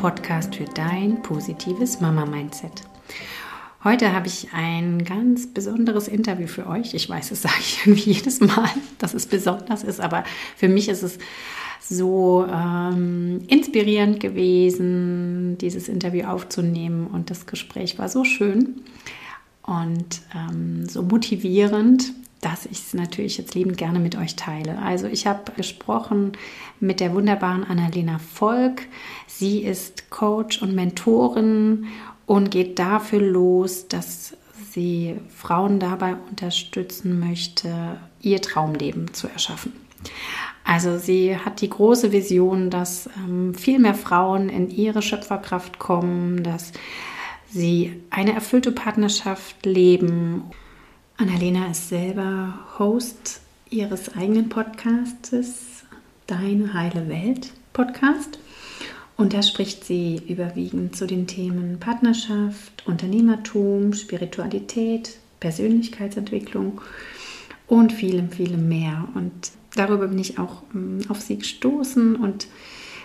Podcast für dein positives Mama-Mindset. Heute habe ich ein ganz besonderes Interview für euch. Ich weiß, das sage ich irgendwie jedes Mal, dass es besonders ist, aber für mich ist es so ähm, inspirierend gewesen, dieses Interview aufzunehmen und das Gespräch war so schön und ähm, so motivierend, dass ich es natürlich jetzt liebend gerne mit euch teile. Also ich habe gesprochen mit der wunderbaren Annalena Volk. Sie ist Coach und Mentorin und geht dafür los, dass sie Frauen dabei unterstützen möchte, ihr Traumleben zu erschaffen. Also sie hat die große Vision, dass ähm, viel mehr Frauen in ihre Schöpferkraft kommen, dass sie eine erfüllte Partnerschaft leben. Annalena ist selber Host ihres eigenen Podcastes, Deine heile Welt Podcast. Und da spricht sie überwiegend zu den Themen Partnerschaft, Unternehmertum, Spiritualität, Persönlichkeitsentwicklung und vielem, vielem mehr. Und darüber bin ich auch ähm, auf sie gestoßen und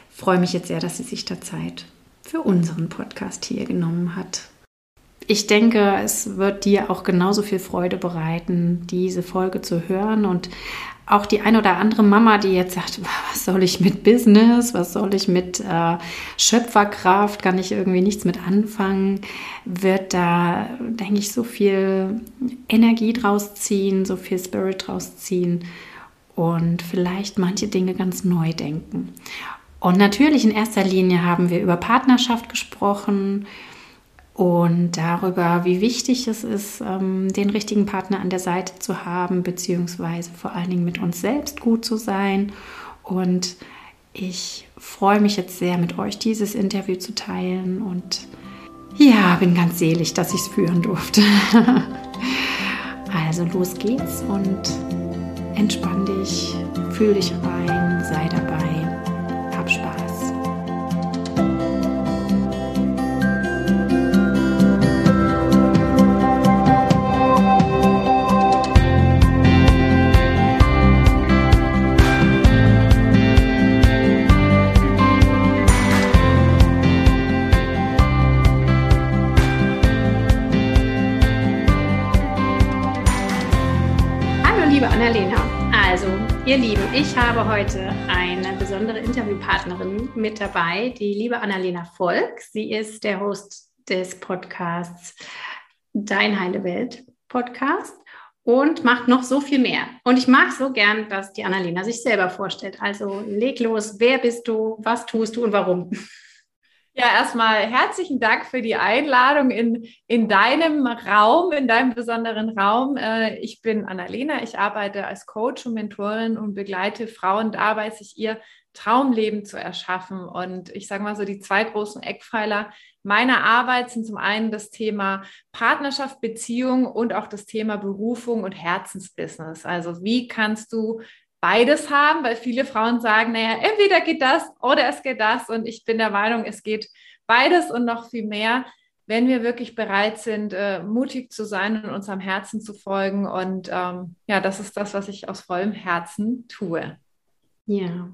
freue mich jetzt sehr, dass sie sich da Zeit für unseren Podcast hier genommen hat. Ich denke, es wird dir auch genauso viel Freude bereiten, diese Folge zu hören. Und auch die ein oder andere Mama, die jetzt sagt, was soll ich mit Business, was soll ich mit äh, Schöpferkraft, kann ich irgendwie nichts mit anfangen, wird da, denke ich, so viel Energie draus ziehen, so viel Spirit draus ziehen und vielleicht manche Dinge ganz neu denken. Und natürlich in erster Linie haben wir über Partnerschaft gesprochen, und darüber, wie wichtig es ist, ähm, den richtigen Partner an der Seite zu haben, beziehungsweise vor allen Dingen mit uns selbst gut zu sein. Und ich freue mich jetzt sehr, mit euch dieses Interview zu teilen und ja, bin ganz selig, dass ich es führen durfte. also los geht's und entspann dich, fühl dich rein, sei dabei, ich habe heute eine besondere Interviewpartnerin mit dabei, die liebe Annalena Volk. Sie ist der Host des Podcasts Dein Heile Welt Podcast und macht noch so viel mehr. Und ich mag so gern, dass die Annalena sich selber vorstellt. Also leg los, wer bist du, was tust du und warum? Ja, erstmal herzlichen Dank für die Einladung in, in deinem Raum, in deinem besonderen Raum. Äh, ich bin Annalena, ich arbeite als Coach und Mentorin und begleite Frauen dabei, sich ihr Traumleben zu erschaffen. Und ich sage mal so, die zwei großen Eckpfeiler meiner Arbeit sind zum einen das Thema Partnerschaft, Beziehung und auch das Thema Berufung und Herzensbusiness. Also wie kannst du beides haben, weil viele Frauen sagen, naja, entweder geht das oder es geht das. Und ich bin der Meinung, es geht beides und noch viel mehr, wenn wir wirklich bereit sind, äh, mutig zu sein und unserem Herzen zu folgen. Und ähm, ja, das ist das, was ich aus vollem Herzen tue. Ja,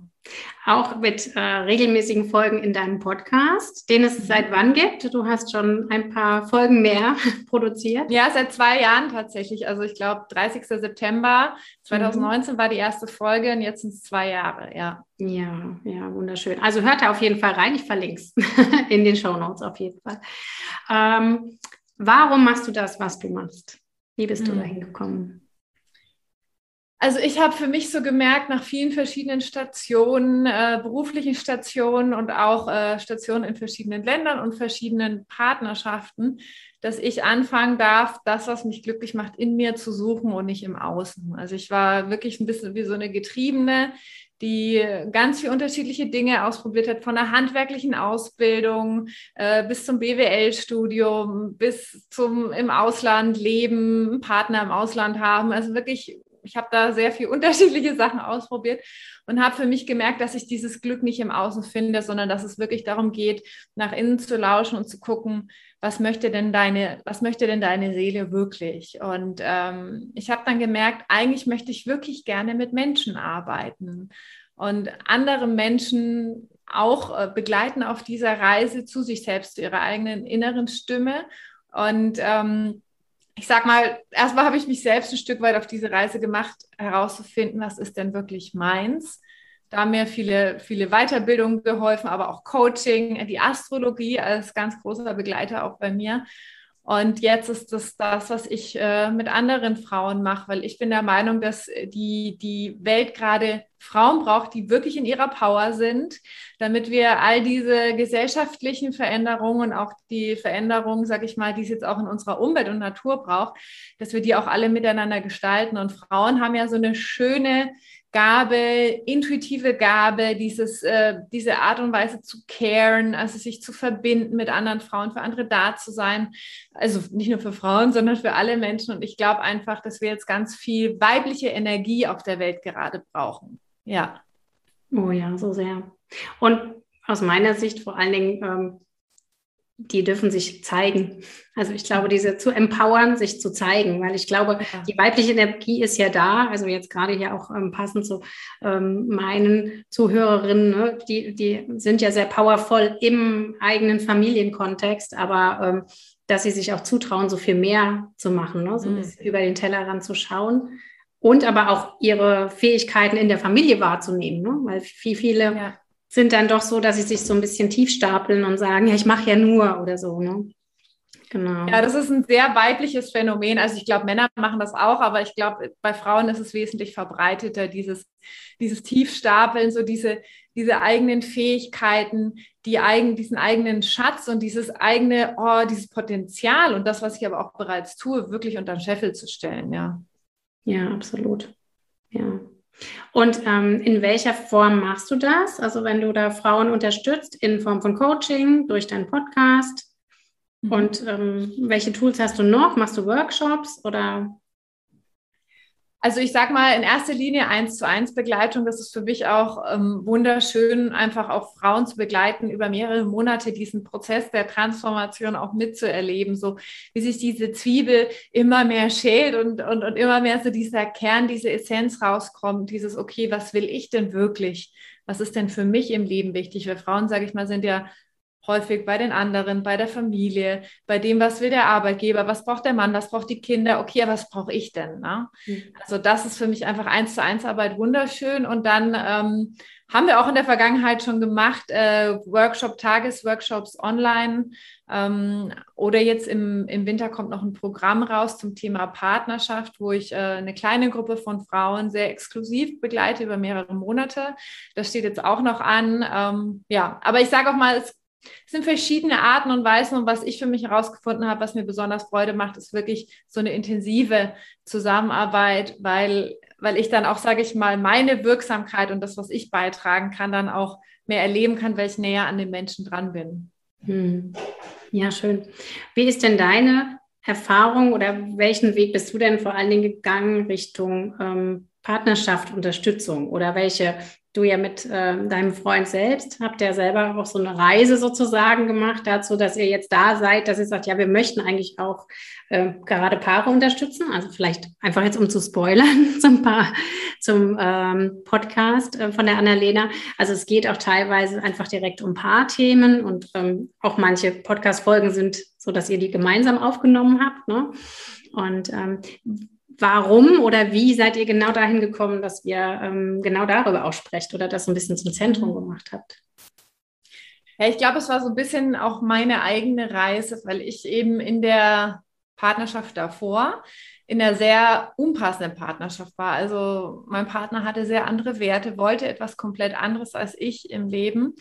auch mit äh, regelmäßigen Folgen in deinem Podcast, den es seit wann gibt. Du hast schon ein paar Folgen mehr produziert. Ja, seit zwei Jahren tatsächlich. Also ich glaube, 30. September 2019 mhm. war die erste Folge und jetzt sind es zwei Jahre, ja. Ja, ja, wunderschön. Also hört da auf jeden Fall rein. Ich verlinke es in den Show Notes auf jeden Fall. Ähm, warum machst du das, was du machst? Wie bist du mhm. dahin gekommen? Also ich habe für mich so gemerkt, nach vielen verschiedenen Stationen, äh, beruflichen Stationen und auch äh, Stationen in verschiedenen Ländern und verschiedenen Partnerschaften, dass ich anfangen darf, das, was mich glücklich macht, in mir zu suchen und nicht im Außen. Also ich war wirklich ein bisschen wie so eine Getriebene, die ganz viele unterschiedliche Dinge ausprobiert hat, von der handwerklichen Ausbildung äh, bis zum BWL-Studium, bis zum im Ausland leben, Partner im Ausland haben. Also wirklich ich habe da sehr viel unterschiedliche Sachen ausprobiert und habe für mich gemerkt, dass ich dieses Glück nicht im Außen finde, sondern dass es wirklich darum geht, nach innen zu lauschen und zu gucken, was möchte denn deine, was möchte denn deine Seele wirklich? Und ähm, ich habe dann gemerkt, eigentlich möchte ich wirklich gerne mit Menschen arbeiten und andere Menschen auch äh, begleiten auf dieser Reise zu sich selbst, zu ihrer eigenen inneren Stimme. Und ähm, ich sag mal, erstmal habe ich mich selbst ein Stück weit auf diese Reise gemacht, herauszufinden, was ist denn wirklich meins da mir viele, viele Weiterbildungen geholfen, aber auch Coaching, die Astrologie als ganz großer Begleiter auch bei mir. Und jetzt ist das das, was ich äh, mit anderen Frauen mache, weil ich bin der Meinung, dass die, die Welt gerade Frauen braucht, die wirklich in ihrer Power sind, damit wir all diese gesellschaftlichen Veränderungen und auch die Veränderungen, sage ich mal, die es jetzt auch in unserer Umwelt und Natur braucht, dass wir die auch alle miteinander gestalten. Und Frauen haben ja so eine schöne Gabe, intuitive Gabe, dieses, äh, diese Art und Weise zu caren, also sich zu verbinden mit anderen Frauen, für andere da zu sein. Also nicht nur für Frauen, sondern für alle Menschen. Und ich glaube einfach, dass wir jetzt ganz viel weibliche Energie auf der Welt gerade brauchen. Ja. Oh ja, so sehr. Und aus meiner Sicht vor allen Dingen ähm, die dürfen sich zeigen. Also ich glaube, diese zu empowern, sich zu zeigen, weil ich glaube, ja. die weibliche Energie ist ja da. Also jetzt gerade hier auch ähm, passend zu ähm, meinen Zuhörerinnen, ne? die, die sind ja sehr powervoll im eigenen Familienkontext, aber ähm, dass sie sich auch zutrauen, so viel mehr zu machen, ne? so mhm. ein bisschen über den Tellerrand zu schauen und aber auch ihre Fähigkeiten in der Familie wahrzunehmen, ne? weil viel, viele ja sind dann doch so, dass sie sich so ein bisschen tief stapeln und sagen, ja, ich mache ja nur oder so. Ne? Genau. Ja, das ist ein sehr weibliches Phänomen. Also ich glaube, Männer machen das auch, aber ich glaube, bei Frauen ist es wesentlich verbreiteter, dieses, dieses Tiefstapeln, so diese, diese eigenen Fähigkeiten, die eigen, diesen eigenen Schatz und dieses eigene, oh, dieses Potenzial und das, was ich aber auch bereits tue, wirklich unter den Scheffel zu stellen, ja. Ja, absolut. Ja. Und ähm, in welcher Form machst du das? Also wenn du da Frauen unterstützt in Form von Coaching, durch deinen Podcast. Mhm. Und ähm, welche Tools hast du noch? Machst du Workshops oder also ich sag mal in erster Linie eins zu eins Begleitung. Das ist für mich auch ähm, wunderschön, einfach auch Frauen zu begleiten, über mehrere Monate diesen Prozess der Transformation auch mitzuerleben, so wie sich diese Zwiebel immer mehr schält und, und, und immer mehr so dieser Kern, diese Essenz rauskommt, dieses, okay, was will ich denn wirklich? Was ist denn für mich im Leben wichtig? Weil Frauen, sage ich mal, sind ja häufig bei den anderen, bei der Familie, bei dem, was will der Arbeitgeber, was braucht der Mann, was braucht die Kinder, okay, was brauche ich denn? Ne? Mhm. Also das ist für mich einfach eins zu eins Arbeit wunderschön. Und dann ähm, haben wir auch in der Vergangenheit schon gemacht, äh, Workshop, Tagesworkshops online. Ähm, oder jetzt im, im Winter kommt noch ein Programm raus zum Thema Partnerschaft, wo ich äh, eine kleine Gruppe von Frauen sehr exklusiv begleite über mehrere Monate. Das steht jetzt auch noch an. Ähm, ja, aber ich sage auch mal, es es sind verschiedene Arten und Weisen und was ich für mich herausgefunden habe, was mir besonders Freude macht, ist wirklich so eine intensive Zusammenarbeit, weil, weil ich dann auch, sage ich mal, meine Wirksamkeit und das, was ich beitragen kann, dann auch mehr erleben kann, weil ich näher an den Menschen dran bin. Hm. Ja, schön. Wie ist denn deine Erfahrung oder welchen Weg bist du denn vor allen Dingen gegangen Richtung ähm, Partnerschaft, Unterstützung oder welche du ja mit äh, deinem Freund selbst habt ja selber auch so eine Reise sozusagen gemacht dazu, dass ihr jetzt da seid, dass ihr sagt, ja, wir möchten eigentlich auch äh, gerade Paare unterstützen. Also vielleicht einfach jetzt um zu spoilern zum, Paar, zum ähm, Podcast äh, von der Annalena. Also es geht auch teilweise einfach direkt um Paarthemen und ähm, auch manche Podcast-Folgen sind so, dass ihr die gemeinsam aufgenommen habt. Ne? Und ähm, warum oder wie seid ihr genau dahin gekommen, dass ihr ähm, genau darüber auch sprecht oder das ein bisschen zum Zentrum mhm. gemacht habt? Ja, ich glaube, es war so ein bisschen auch meine eigene Reise, weil ich eben in der Partnerschaft davor in einer sehr unpassenden Partnerschaft war. Also mein Partner hatte sehr andere Werte, wollte etwas komplett anderes als ich im Leben.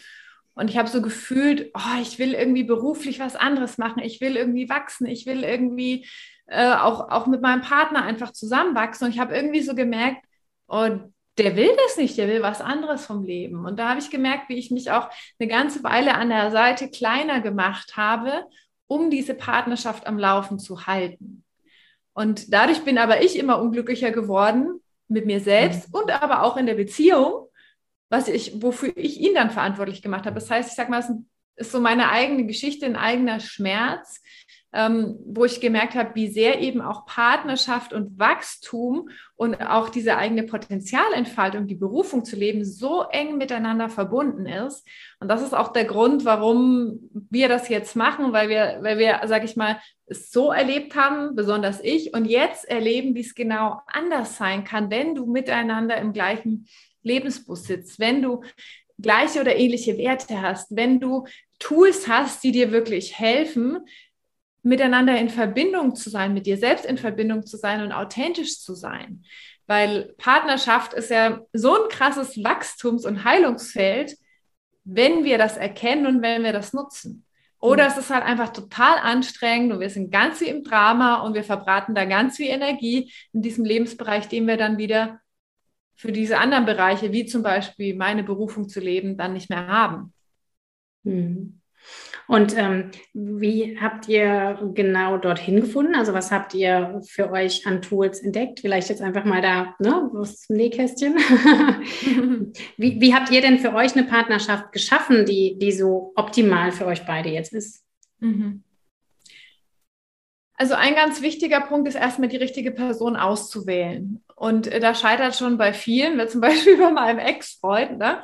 Und ich habe so gefühlt, oh, ich will irgendwie beruflich was anderes machen, ich will irgendwie wachsen, ich will irgendwie äh, auch, auch mit meinem Partner einfach zusammenwachsen. Und ich habe irgendwie so gemerkt, oh, der will das nicht, der will was anderes vom Leben. Und da habe ich gemerkt, wie ich mich auch eine ganze Weile an der Seite kleiner gemacht habe, um diese Partnerschaft am Laufen zu halten. Und dadurch bin aber ich immer unglücklicher geworden, mit mir selbst und aber auch in der Beziehung, was ich, wofür ich ihn dann verantwortlich gemacht habe. Das heißt, ich sage mal, es ist so meine eigene Geschichte, ein eigener Schmerz, ähm, wo ich gemerkt habe, wie sehr eben auch Partnerschaft und Wachstum und auch diese eigene Potenzialentfaltung, die Berufung zu leben, so eng miteinander verbunden ist. Und das ist auch der Grund, warum wir das jetzt machen, weil wir, weil wir, sage ich mal, es so erlebt haben, besonders ich, und jetzt erleben, wie es genau anders sein kann, wenn du miteinander im gleichen Lebensbus sitzt, wenn du gleiche oder ähnliche Werte hast, wenn du Tools hast, die dir wirklich helfen, miteinander in Verbindung zu sein, mit dir selbst in Verbindung zu sein und authentisch zu sein. Weil Partnerschaft ist ja so ein krasses Wachstums- und Heilungsfeld, wenn wir das erkennen und wenn wir das nutzen. Oder es ist halt einfach total anstrengend und wir sind ganz wie im Drama und wir verbraten da ganz viel Energie in diesem Lebensbereich, den wir dann wieder für diese anderen Bereiche, wie zum Beispiel meine Berufung zu leben, dann nicht mehr haben. Mhm. Und ähm, wie habt ihr genau dorthin gefunden? Also was habt ihr für euch an Tools entdeckt? Vielleicht jetzt einfach mal da, ne, was Nähkästchen. wie, wie habt ihr denn für euch eine Partnerschaft geschaffen, die, die so optimal für euch beide jetzt ist? Mhm. Also ein ganz wichtiger Punkt ist erstmal die richtige Person auszuwählen. Und äh, da scheitert schon bei vielen, zum Beispiel bei meinem Ex-Freund, ne?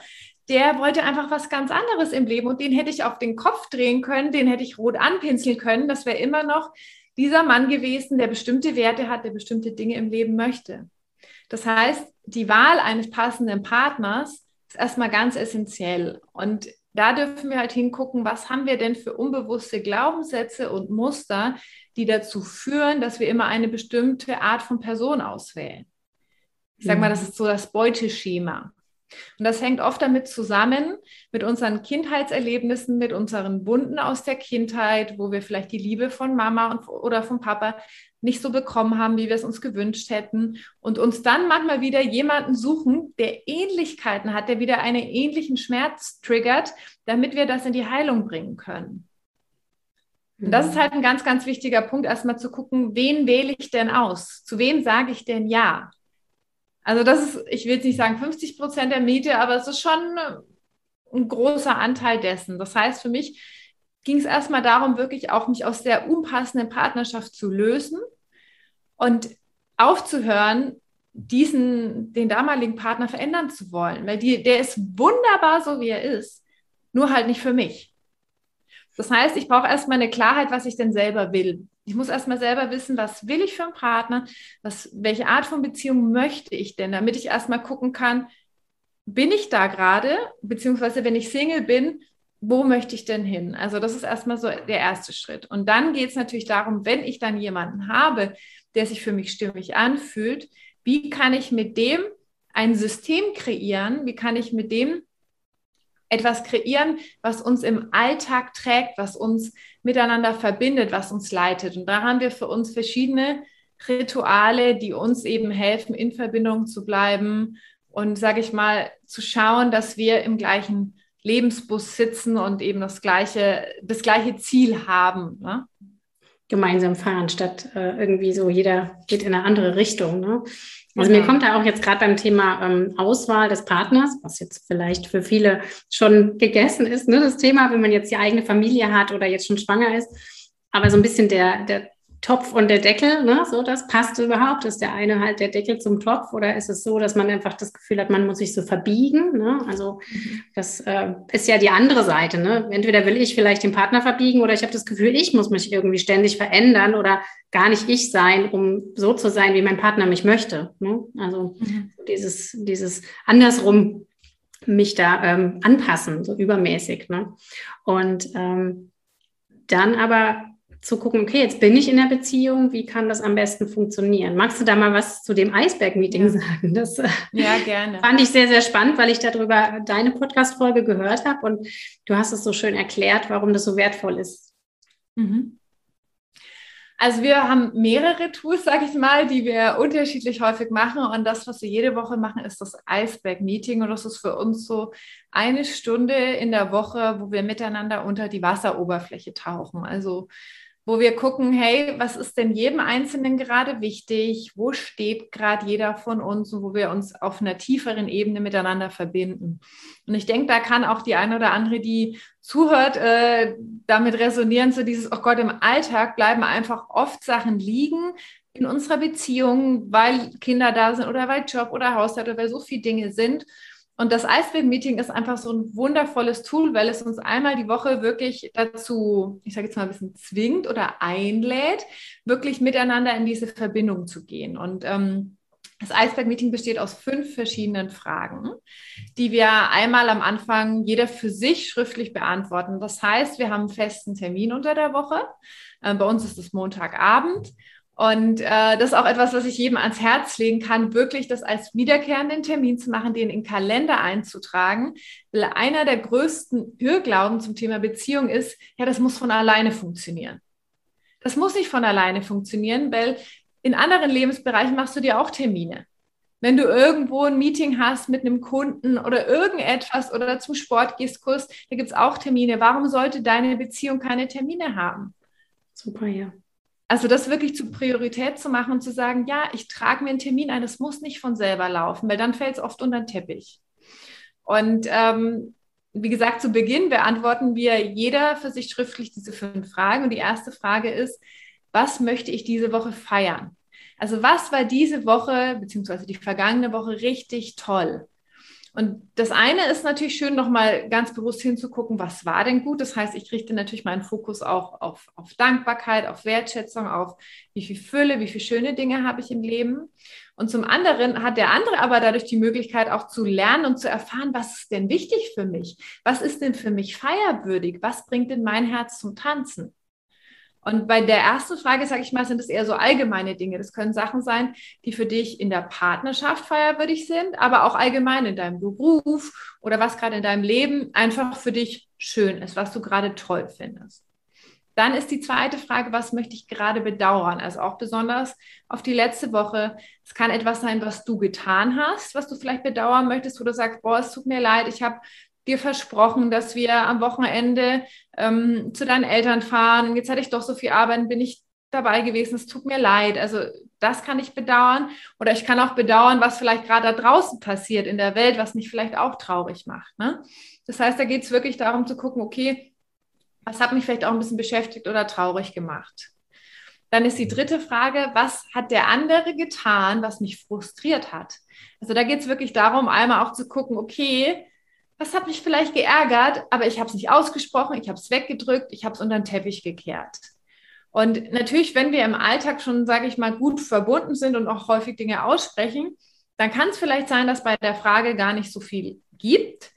Der wollte einfach was ganz anderes im Leben und den hätte ich auf den Kopf drehen können, den hätte ich rot anpinseln können. Das wäre immer noch dieser Mann gewesen, der bestimmte Werte hat, der bestimmte Dinge im Leben möchte. Das heißt, die Wahl eines passenden Partners ist erstmal ganz essentiell. Und da dürfen wir halt hingucken, was haben wir denn für unbewusste Glaubenssätze und Muster, die dazu führen, dass wir immer eine bestimmte Art von Person auswählen. Ich sage mal, das mhm. ist so das Beuteschema. Und das hängt oft damit zusammen, mit unseren Kindheitserlebnissen, mit unseren Wunden aus der Kindheit, wo wir vielleicht die Liebe von Mama und, oder von Papa nicht so bekommen haben, wie wir es uns gewünscht hätten. Und uns dann manchmal wieder jemanden suchen, der Ähnlichkeiten hat, der wieder einen ähnlichen Schmerz triggert, damit wir das in die Heilung bringen können. Und das ist mhm. halt ein ganz, ganz wichtiger Punkt, erstmal zu gucken, wen wähle ich denn aus? Zu wem sage ich denn ja? Also das ist, ich will jetzt nicht sagen 50 Prozent der Miete, aber es ist schon ein großer Anteil dessen. Das heißt, für mich ging es erstmal darum, wirklich auch mich aus der unpassenden Partnerschaft zu lösen und aufzuhören, diesen, den damaligen Partner verändern zu wollen, weil die, der ist wunderbar so, wie er ist, nur halt nicht für mich. Das heißt, ich brauche erstmal eine Klarheit, was ich denn selber will. Ich muss erstmal selber wissen, was will ich für einen Partner, was, welche Art von Beziehung möchte ich denn, damit ich erstmal gucken kann, bin ich da gerade, beziehungsweise wenn ich Single bin, wo möchte ich denn hin? Also das ist erstmal so der erste Schritt. Und dann geht es natürlich darum, wenn ich dann jemanden habe, der sich für mich stimmig anfühlt, wie kann ich mit dem ein System kreieren? Wie kann ich mit dem etwas kreieren, was uns im Alltag trägt, was uns miteinander verbindet, was uns leitet. Und da haben wir für uns verschiedene Rituale, die uns eben helfen, in Verbindung zu bleiben und, sage ich mal, zu schauen, dass wir im gleichen Lebensbus sitzen und eben das gleiche, das gleiche Ziel haben. Ne? Gemeinsam fahren, statt äh, irgendwie so, jeder geht in eine andere Richtung. Ne? Also mir kommt da auch jetzt gerade beim Thema ähm, Auswahl des Partners, was jetzt vielleicht für viele schon gegessen ist, ne, das Thema, wenn man jetzt die eigene Familie hat oder jetzt schon schwanger ist, aber so ein bisschen der, der Topf und der Deckel, ne? so das passt überhaupt. Ist der eine halt der Deckel zum Topf oder ist es so, dass man einfach das Gefühl hat, man muss sich so verbiegen? Ne? Also mhm. das äh, ist ja die andere Seite. Ne? Entweder will ich vielleicht den Partner verbiegen oder ich habe das Gefühl, ich muss mich irgendwie ständig verändern oder gar nicht ich sein, um so zu sein, wie mein Partner mich möchte. Ne? Also mhm. dieses, dieses andersrum mich da ähm, anpassen, so übermäßig. Ne? Und ähm, dann aber zu gucken, okay, jetzt bin ich in der Beziehung, wie kann das am besten funktionieren? Magst du da mal was zu dem Eisberg-Meeting ja. sagen? Das äh, ja, gerne. fand ich sehr, sehr spannend, weil ich darüber deine Podcast-Folge gehört habe und du hast es so schön erklärt, warum das so wertvoll ist. Mhm. Also wir haben mehrere Tools, sage ich mal, die wir unterschiedlich häufig machen. Und das, was wir jede Woche machen, ist das Eisberg-Meeting. Und das ist für uns so eine Stunde in der Woche, wo wir miteinander unter die Wasseroberfläche tauchen. Also wo wir gucken, hey, was ist denn jedem Einzelnen gerade wichtig? Wo steht gerade jeder von uns und wo wir uns auf einer tieferen Ebene miteinander verbinden? Und ich denke, da kann auch die eine oder andere, die zuhört, äh, damit resonieren, so dieses, oh Gott, im Alltag bleiben einfach oft Sachen liegen in unserer Beziehung, weil Kinder da sind oder weil Job oder Haushalt oder weil so viele Dinge sind. Und das Eisberg-Meeting ist einfach so ein wundervolles Tool, weil es uns einmal die Woche wirklich dazu, ich sage jetzt mal ein bisschen zwingt oder einlädt, wirklich miteinander in diese Verbindung zu gehen. Und ähm, das Eisberg-Meeting besteht aus fünf verschiedenen Fragen, die wir einmal am Anfang jeder für sich schriftlich beantworten. Das heißt, wir haben einen festen Termin unter der Woche. Äh, bei uns ist es Montagabend. Und äh, das ist auch etwas, was ich jedem ans Herz legen kann, wirklich das als wiederkehrenden Termin zu machen, den in Kalender einzutragen. Weil einer der größten Irrglauben zum Thema Beziehung ist, ja, das muss von alleine funktionieren. Das muss nicht von alleine funktionieren, weil in anderen Lebensbereichen machst du dir auch Termine. Wenn du irgendwo ein Meeting hast mit einem Kunden oder irgendetwas oder zum Sport gehst, Kurs, da gibt es auch Termine. Warum sollte deine Beziehung keine Termine haben? Super, ja. Also das wirklich zur Priorität zu machen und zu sagen, ja, ich trage mir einen Termin ein, es muss nicht von selber laufen, weil dann fällt es oft unter den Teppich. Und ähm, wie gesagt, zu Beginn beantworten wir jeder für sich schriftlich diese fünf Fragen. Und die erste Frage ist, was möchte ich diese Woche feiern? Also was war diese Woche beziehungsweise die vergangene Woche richtig toll? Und das eine ist natürlich schön, nochmal ganz bewusst hinzugucken, was war denn gut. Das heißt, ich richte natürlich meinen Fokus auch auf, auf Dankbarkeit, auf Wertschätzung, auf wie viel Fülle, wie viele schöne Dinge habe ich im Leben. Und zum anderen hat der andere aber dadurch die Möglichkeit auch zu lernen und zu erfahren, was ist denn wichtig für mich? Was ist denn für mich feierwürdig? Was bringt denn mein Herz zum Tanzen? Und bei der ersten Frage, sage ich mal, sind es eher so allgemeine Dinge. Das können Sachen sein, die für dich in der Partnerschaft feierwürdig sind, aber auch allgemein in deinem Beruf oder was gerade in deinem Leben einfach für dich schön ist, was du gerade toll findest. Dann ist die zweite Frage, was möchte ich gerade bedauern? Also auch besonders auf die letzte Woche. Es kann etwas sein, was du getan hast, was du vielleicht bedauern möchtest, wo du sagst, boah, es tut mir leid, ich habe dir versprochen, dass wir am Wochenende ähm, zu deinen Eltern fahren. Jetzt hatte ich doch so viel Arbeit, bin ich dabei gewesen. Es tut mir leid. Also das kann ich bedauern. Oder ich kann auch bedauern, was vielleicht gerade da draußen passiert in der Welt, was mich vielleicht auch traurig macht. Ne? Das heißt, da geht es wirklich darum zu gucken, okay, was hat mich vielleicht auch ein bisschen beschäftigt oder traurig gemacht? Dann ist die dritte Frage, was hat der andere getan, was mich frustriert hat? Also da geht es wirklich darum, einmal auch zu gucken, okay, das hat mich vielleicht geärgert, aber ich habe es nicht ausgesprochen, ich habe es weggedrückt, ich habe es unter den Teppich gekehrt. Und natürlich, wenn wir im Alltag schon, sage ich mal, gut verbunden sind und auch häufig Dinge aussprechen, dann kann es vielleicht sein, dass bei der Frage gar nicht so viel gibt.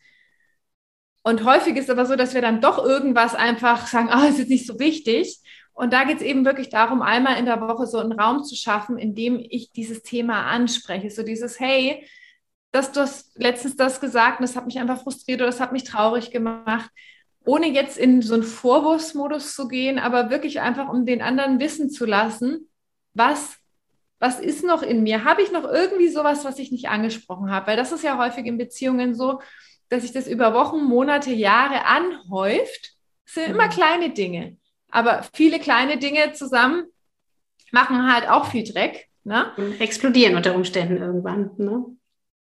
Und häufig ist aber so, dass wir dann doch irgendwas einfach sagen, ah, oh, ist jetzt nicht so wichtig. Und da geht es eben wirklich darum, einmal in der Woche so einen Raum zu schaffen, in dem ich dieses Thema anspreche. So dieses, hey, dass du hast letztens das gesagt und das hat mich einfach frustriert oder das hat mich traurig gemacht, ohne jetzt in so einen Vorwurfsmodus zu gehen, aber wirklich einfach, um den anderen wissen zu lassen, was, was ist noch in mir? Habe ich noch irgendwie sowas, was ich nicht angesprochen habe? Weil das ist ja häufig in Beziehungen so, dass sich das über Wochen, Monate, Jahre anhäuft. Das sind immer mhm. kleine Dinge. Aber viele kleine Dinge zusammen machen halt auch viel Dreck. Ne? Explodieren unter Umständen irgendwann. Ne?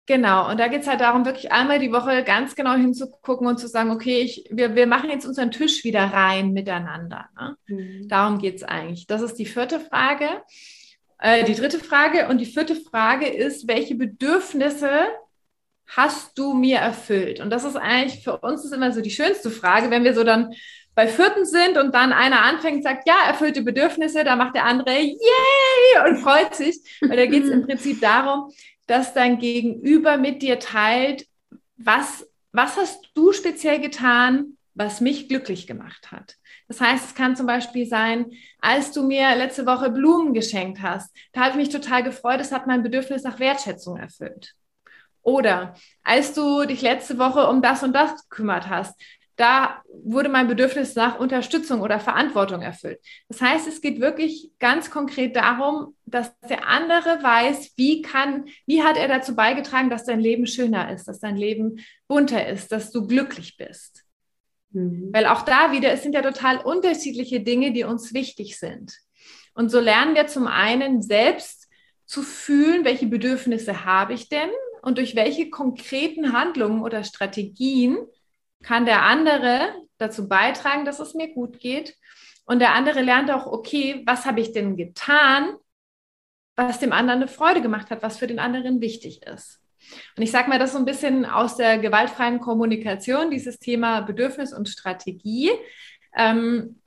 Genau, und da geht es halt darum, wirklich einmal die Woche ganz genau hinzugucken und zu sagen, okay, ich, wir, wir machen jetzt unseren Tisch wieder rein miteinander. Ne? Mhm. Darum geht es eigentlich. Das ist die vierte Frage. Äh, die dritte Frage und die vierte Frage ist, welche Bedürfnisse hast du mir erfüllt? Und das ist eigentlich für uns ist immer so die schönste Frage, wenn wir so dann bei vierten sind und dann einer anfängt und sagt, ja, erfüllte Bedürfnisse, da macht der andere yay und freut sich. Weil da geht es im Prinzip darum, dass dein Gegenüber mit dir teilt, was, was hast du speziell getan, was mich glücklich gemacht hat. Das heißt, es kann zum Beispiel sein, als du mir letzte Woche Blumen geschenkt hast, da habe ich mich total gefreut, es hat mein Bedürfnis nach Wertschätzung erfüllt. Oder als du dich letzte Woche um das und das gekümmert hast, da wurde mein Bedürfnis nach Unterstützung oder Verantwortung erfüllt. Das heißt, es geht wirklich ganz konkret darum, dass der andere weiß, wie kann, wie hat er dazu beigetragen, dass dein Leben schöner ist, dass dein Leben bunter ist, dass du glücklich bist. Mhm. Weil auch da wieder, es sind ja total unterschiedliche Dinge, die uns wichtig sind. Und so lernen wir zum einen selbst zu fühlen, welche Bedürfnisse habe ich denn und durch welche konkreten Handlungen oder Strategien kann der andere dazu beitragen, dass es mir gut geht. Und der andere lernt auch, okay, was habe ich denn getan, was dem anderen eine Freude gemacht hat, was für den anderen wichtig ist. Und ich sage mal das so ein bisschen aus der gewaltfreien Kommunikation, dieses Thema Bedürfnis und Strategie. Ähm,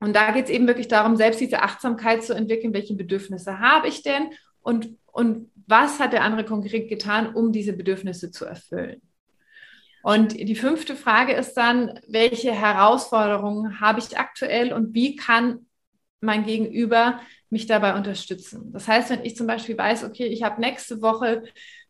und da geht es eben wirklich darum, selbst diese Achtsamkeit zu entwickeln, welche Bedürfnisse habe ich denn und, und was hat der andere konkret getan, um diese Bedürfnisse zu erfüllen. Und die fünfte Frage ist dann, welche Herausforderungen habe ich aktuell und wie kann mein Gegenüber mich dabei unterstützen? Das heißt, wenn ich zum Beispiel weiß, okay, ich habe nächste Woche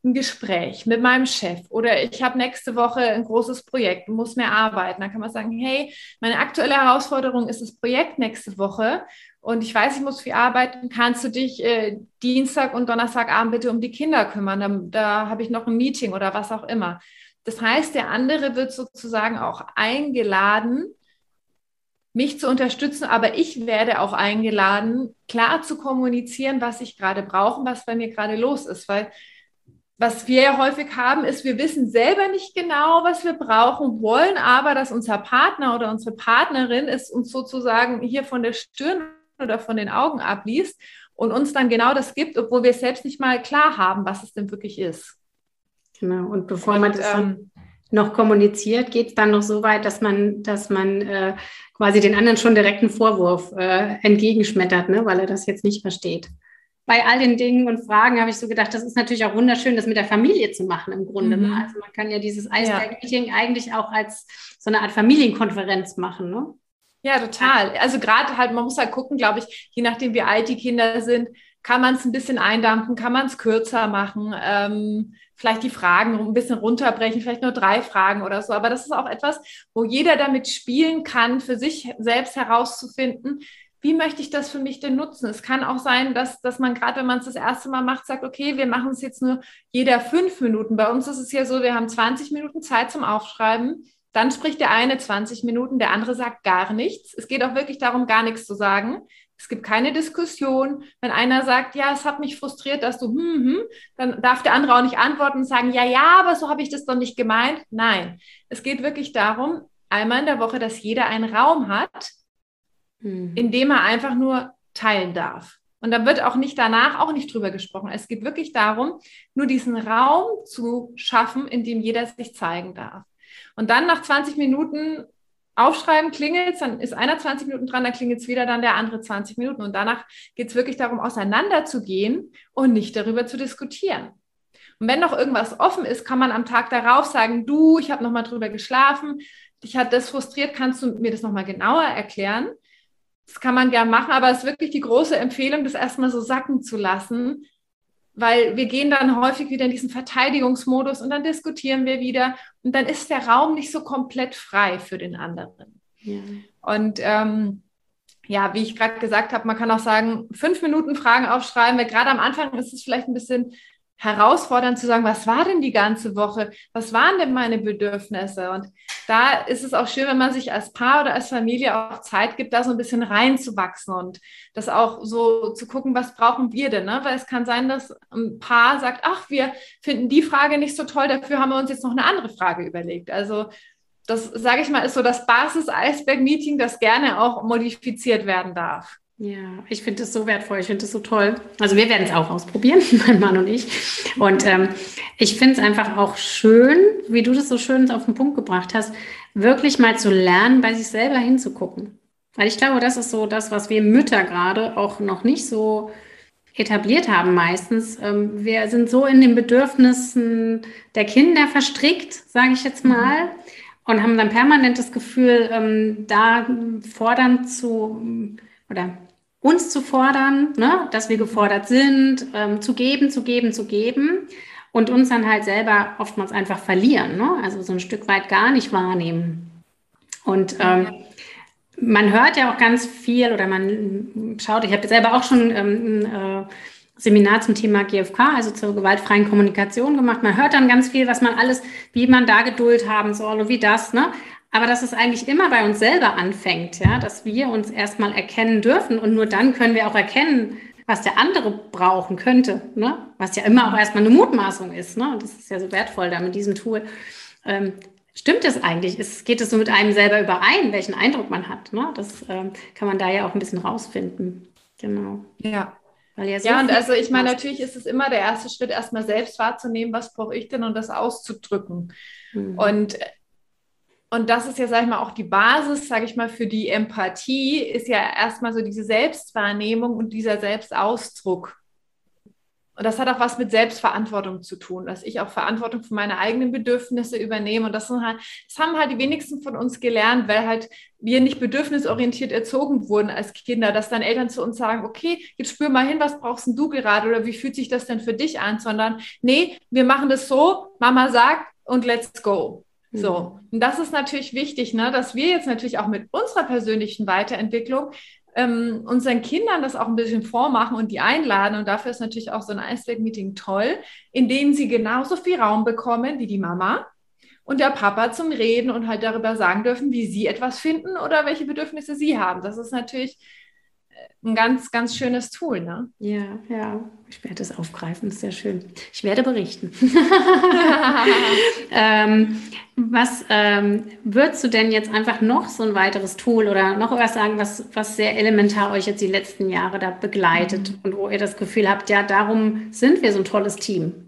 ein Gespräch mit meinem Chef oder ich habe nächste Woche ein großes Projekt und muss mehr arbeiten, dann kann man sagen, hey, meine aktuelle Herausforderung ist das Projekt nächste Woche und ich weiß, ich muss viel arbeiten, kannst du dich äh, Dienstag und Donnerstagabend bitte um die Kinder kümmern? Da, da habe ich noch ein Meeting oder was auch immer. Das heißt, der andere wird sozusagen auch eingeladen, mich zu unterstützen, aber ich werde auch eingeladen, klar zu kommunizieren, was ich gerade brauche, was bei mir gerade los ist, weil was wir ja häufig haben, ist, wir wissen selber nicht genau, was wir brauchen, wollen aber, dass unser Partner oder unsere Partnerin es uns sozusagen hier von der Stirn oder von den Augen abliest und uns dann genau das gibt, obwohl wir selbst nicht mal klar haben, was es denn wirklich ist. Genau, und bevor und, man das ähm, noch kommuniziert, geht es dann noch so weit, dass man, dass man äh, quasi den anderen schon direkt einen Vorwurf äh, entgegenschmettert, ne, weil er das jetzt nicht versteht bei all den Dingen und Fragen habe ich so gedacht, das ist natürlich auch wunderschön, das mit der Familie zu machen im Grunde. Mhm. Also man kann ja dieses Eisberg-Meeting ja. eigentlich auch als so eine Art Familienkonferenz machen, ne? Ja, total. Also gerade halt, man muss halt gucken, glaube ich, je nachdem, wie alt die Kinder sind, kann man es ein bisschen eindampfen, kann man es kürzer machen, ähm, vielleicht die Fragen ein bisschen runterbrechen, vielleicht nur drei Fragen oder so. Aber das ist auch etwas, wo jeder damit spielen kann, für sich selbst herauszufinden, wie möchte ich das für mich denn nutzen? Es kann auch sein, dass, dass man gerade, wenn man es das erste Mal macht, sagt, okay, wir machen es jetzt nur jeder fünf Minuten. Bei uns ist es ja so, wir haben 20 Minuten Zeit zum Aufschreiben. Dann spricht der eine 20 Minuten, der andere sagt gar nichts. Es geht auch wirklich darum, gar nichts zu sagen. Es gibt keine Diskussion. Wenn einer sagt, ja, es hat mich frustriert, dass du, hm, hm, dann darf der andere auch nicht antworten und sagen, ja, ja, aber so habe ich das doch nicht gemeint. Nein, es geht wirklich darum, einmal in der Woche, dass jeder einen Raum hat, mhm. indem er einfach nur teilen darf. Und da wird auch nicht danach auch nicht drüber gesprochen. Es geht wirklich darum, nur diesen Raum zu schaffen, in dem jeder sich zeigen darf. Und dann nach 20 Minuten aufschreiben, klingelt dann ist einer 20 Minuten dran, dann klingelt es wieder, dann der andere 20 Minuten. Und danach geht es wirklich darum, auseinanderzugehen und nicht darüber zu diskutieren. Und wenn noch irgendwas offen ist, kann man am Tag darauf sagen, du, ich habe nochmal drüber geschlafen, dich hat das frustriert, kannst du mir das nochmal genauer erklären? Das kann man gern machen, aber es ist wirklich die große Empfehlung, das erstmal so sacken zu lassen, weil wir gehen dann häufig wieder in diesen Verteidigungsmodus und dann diskutieren wir wieder und dann ist der Raum nicht so komplett frei für den anderen. Ja. Und ähm, ja, wie ich gerade gesagt habe, man kann auch sagen, fünf Minuten Fragen aufschreiben, weil gerade am Anfang ist es vielleicht ein bisschen herausfordernd zu sagen, was war denn die ganze Woche? Was waren denn meine Bedürfnisse? Und da ist es auch schön, wenn man sich als Paar oder als Familie auch Zeit gibt, da so ein bisschen reinzuwachsen und das auch so zu gucken, was brauchen wir denn? Ne? Weil es kann sein, dass ein Paar sagt, ach, wir finden die Frage nicht so toll, dafür haben wir uns jetzt noch eine andere Frage überlegt. Also das, sage ich mal, ist so das Basis-Eisberg-Meeting, das gerne auch modifiziert werden darf. Ja, ich finde das so wertvoll, ich finde das so toll. Also wir werden es auch ausprobieren, mein Mann und ich. Und ähm, ich finde es einfach auch schön, wie du das so schön auf den Punkt gebracht hast, wirklich mal zu lernen, bei sich selber hinzugucken. Weil ich glaube, das ist so das, was wir Mütter gerade auch noch nicht so etabliert haben meistens. Ähm, wir sind so in den Bedürfnissen der Kinder verstrickt, sage ich jetzt mal, und haben dann permanent das Gefühl, ähm, da fordern zu oder uns zu fordern, ne, dass wir gefordert sind, ähm, zu geben, zu geben, zu geben und uns dann halt selber oftmals einfach verlieren, ne? also so ein Stück weit gar nicht wahrnehmen. Und ähm, man hört ja auch ganz viel oder man schaut, ich habe selber auch schon ähm, ein äh, Seminar zum Thema GFK, also zur gewaltfreien Kommunikation gemacht. Man hört dann ganz viel, was man alles, wie man da Geduld haben soll und wie das, ne? Aber dass es eigentlich immer bei uns selber anfängt, ja, dass wir uns erstmal erkennen dürfen und nur dann können wir auch erkennen, was der andere brauchen könnte, ne? was ja immer auch erstmal eine Mutmaßung ist. Ne? Das ist ja so wertvoll da mit diesem Tool. Ähm, stimmt es eigentlich? Ist, geht es so mit einem selber überein, welchen Eindruck man hat? Ne? Das ähm, kann man da ja auch ein bisschen rausfinden. Genau. Ja. Ja, so ja, und also ich meine, natürlich ist es immer der erste Schritt, erstmal selbst wahrzunehmen, was brauche ich denn und das auszudrücken. Mhm. Und und das ist ja, sag ich mal, auch die Basis, sage ich mal, für die Empathie, ist ja erstmal so diese Selbstwahrnehmung und dieser Selbstausdruck. Und das hat auch was mit Selbstverantwortung zu tun, dass ich auch Verantwortung für meine eigenen Bedürfnisse übernehme. Und das, halt, das haben halt die wenigsten von uns gelernt, weil halt wir nicht bedürfnisorientiert erzogen wurden als Kinder, dass dann Eltern zu uns sagen, okay, jetzt spür mal hin, was brauchst du gerade oder wie fühlt sich das denn für dich an, sondern nee, wir machen das so, Mama sagt und let's go. So, mhm. und das ist natürlich wichtig, ne, dass wir jetzt natürlich auch mit unserer persönlichen Weiterentwicklung ähm, unseren Kindern das auch ein bisschen vormachen und die einladen. Und dafür ist natürlich auch so ein Eisberg-Meeting toll, in dem sie genauso viel Raum bekommen wie die Mama und der Papa zum Reden und halt darüber sagen dürfen, wie sie etwas finden oder welche Bedürfnisse sie haben. Das ist natürlich ein ganz, ganz schönes Tool. Ne? Ja, ja. Ich werde es aufgreifen, sehr schön. Ich werde berichten. ähm, was ähm, würdest du denn jetzt einfach noch so ein weiteres Tool oder noch was sagen, was, was sehr elementar euch jetzt die letzten Jahre da begleitet mhm. und wo ihr das Gefühl habt, ja, darum sind wir so ein tolles Team?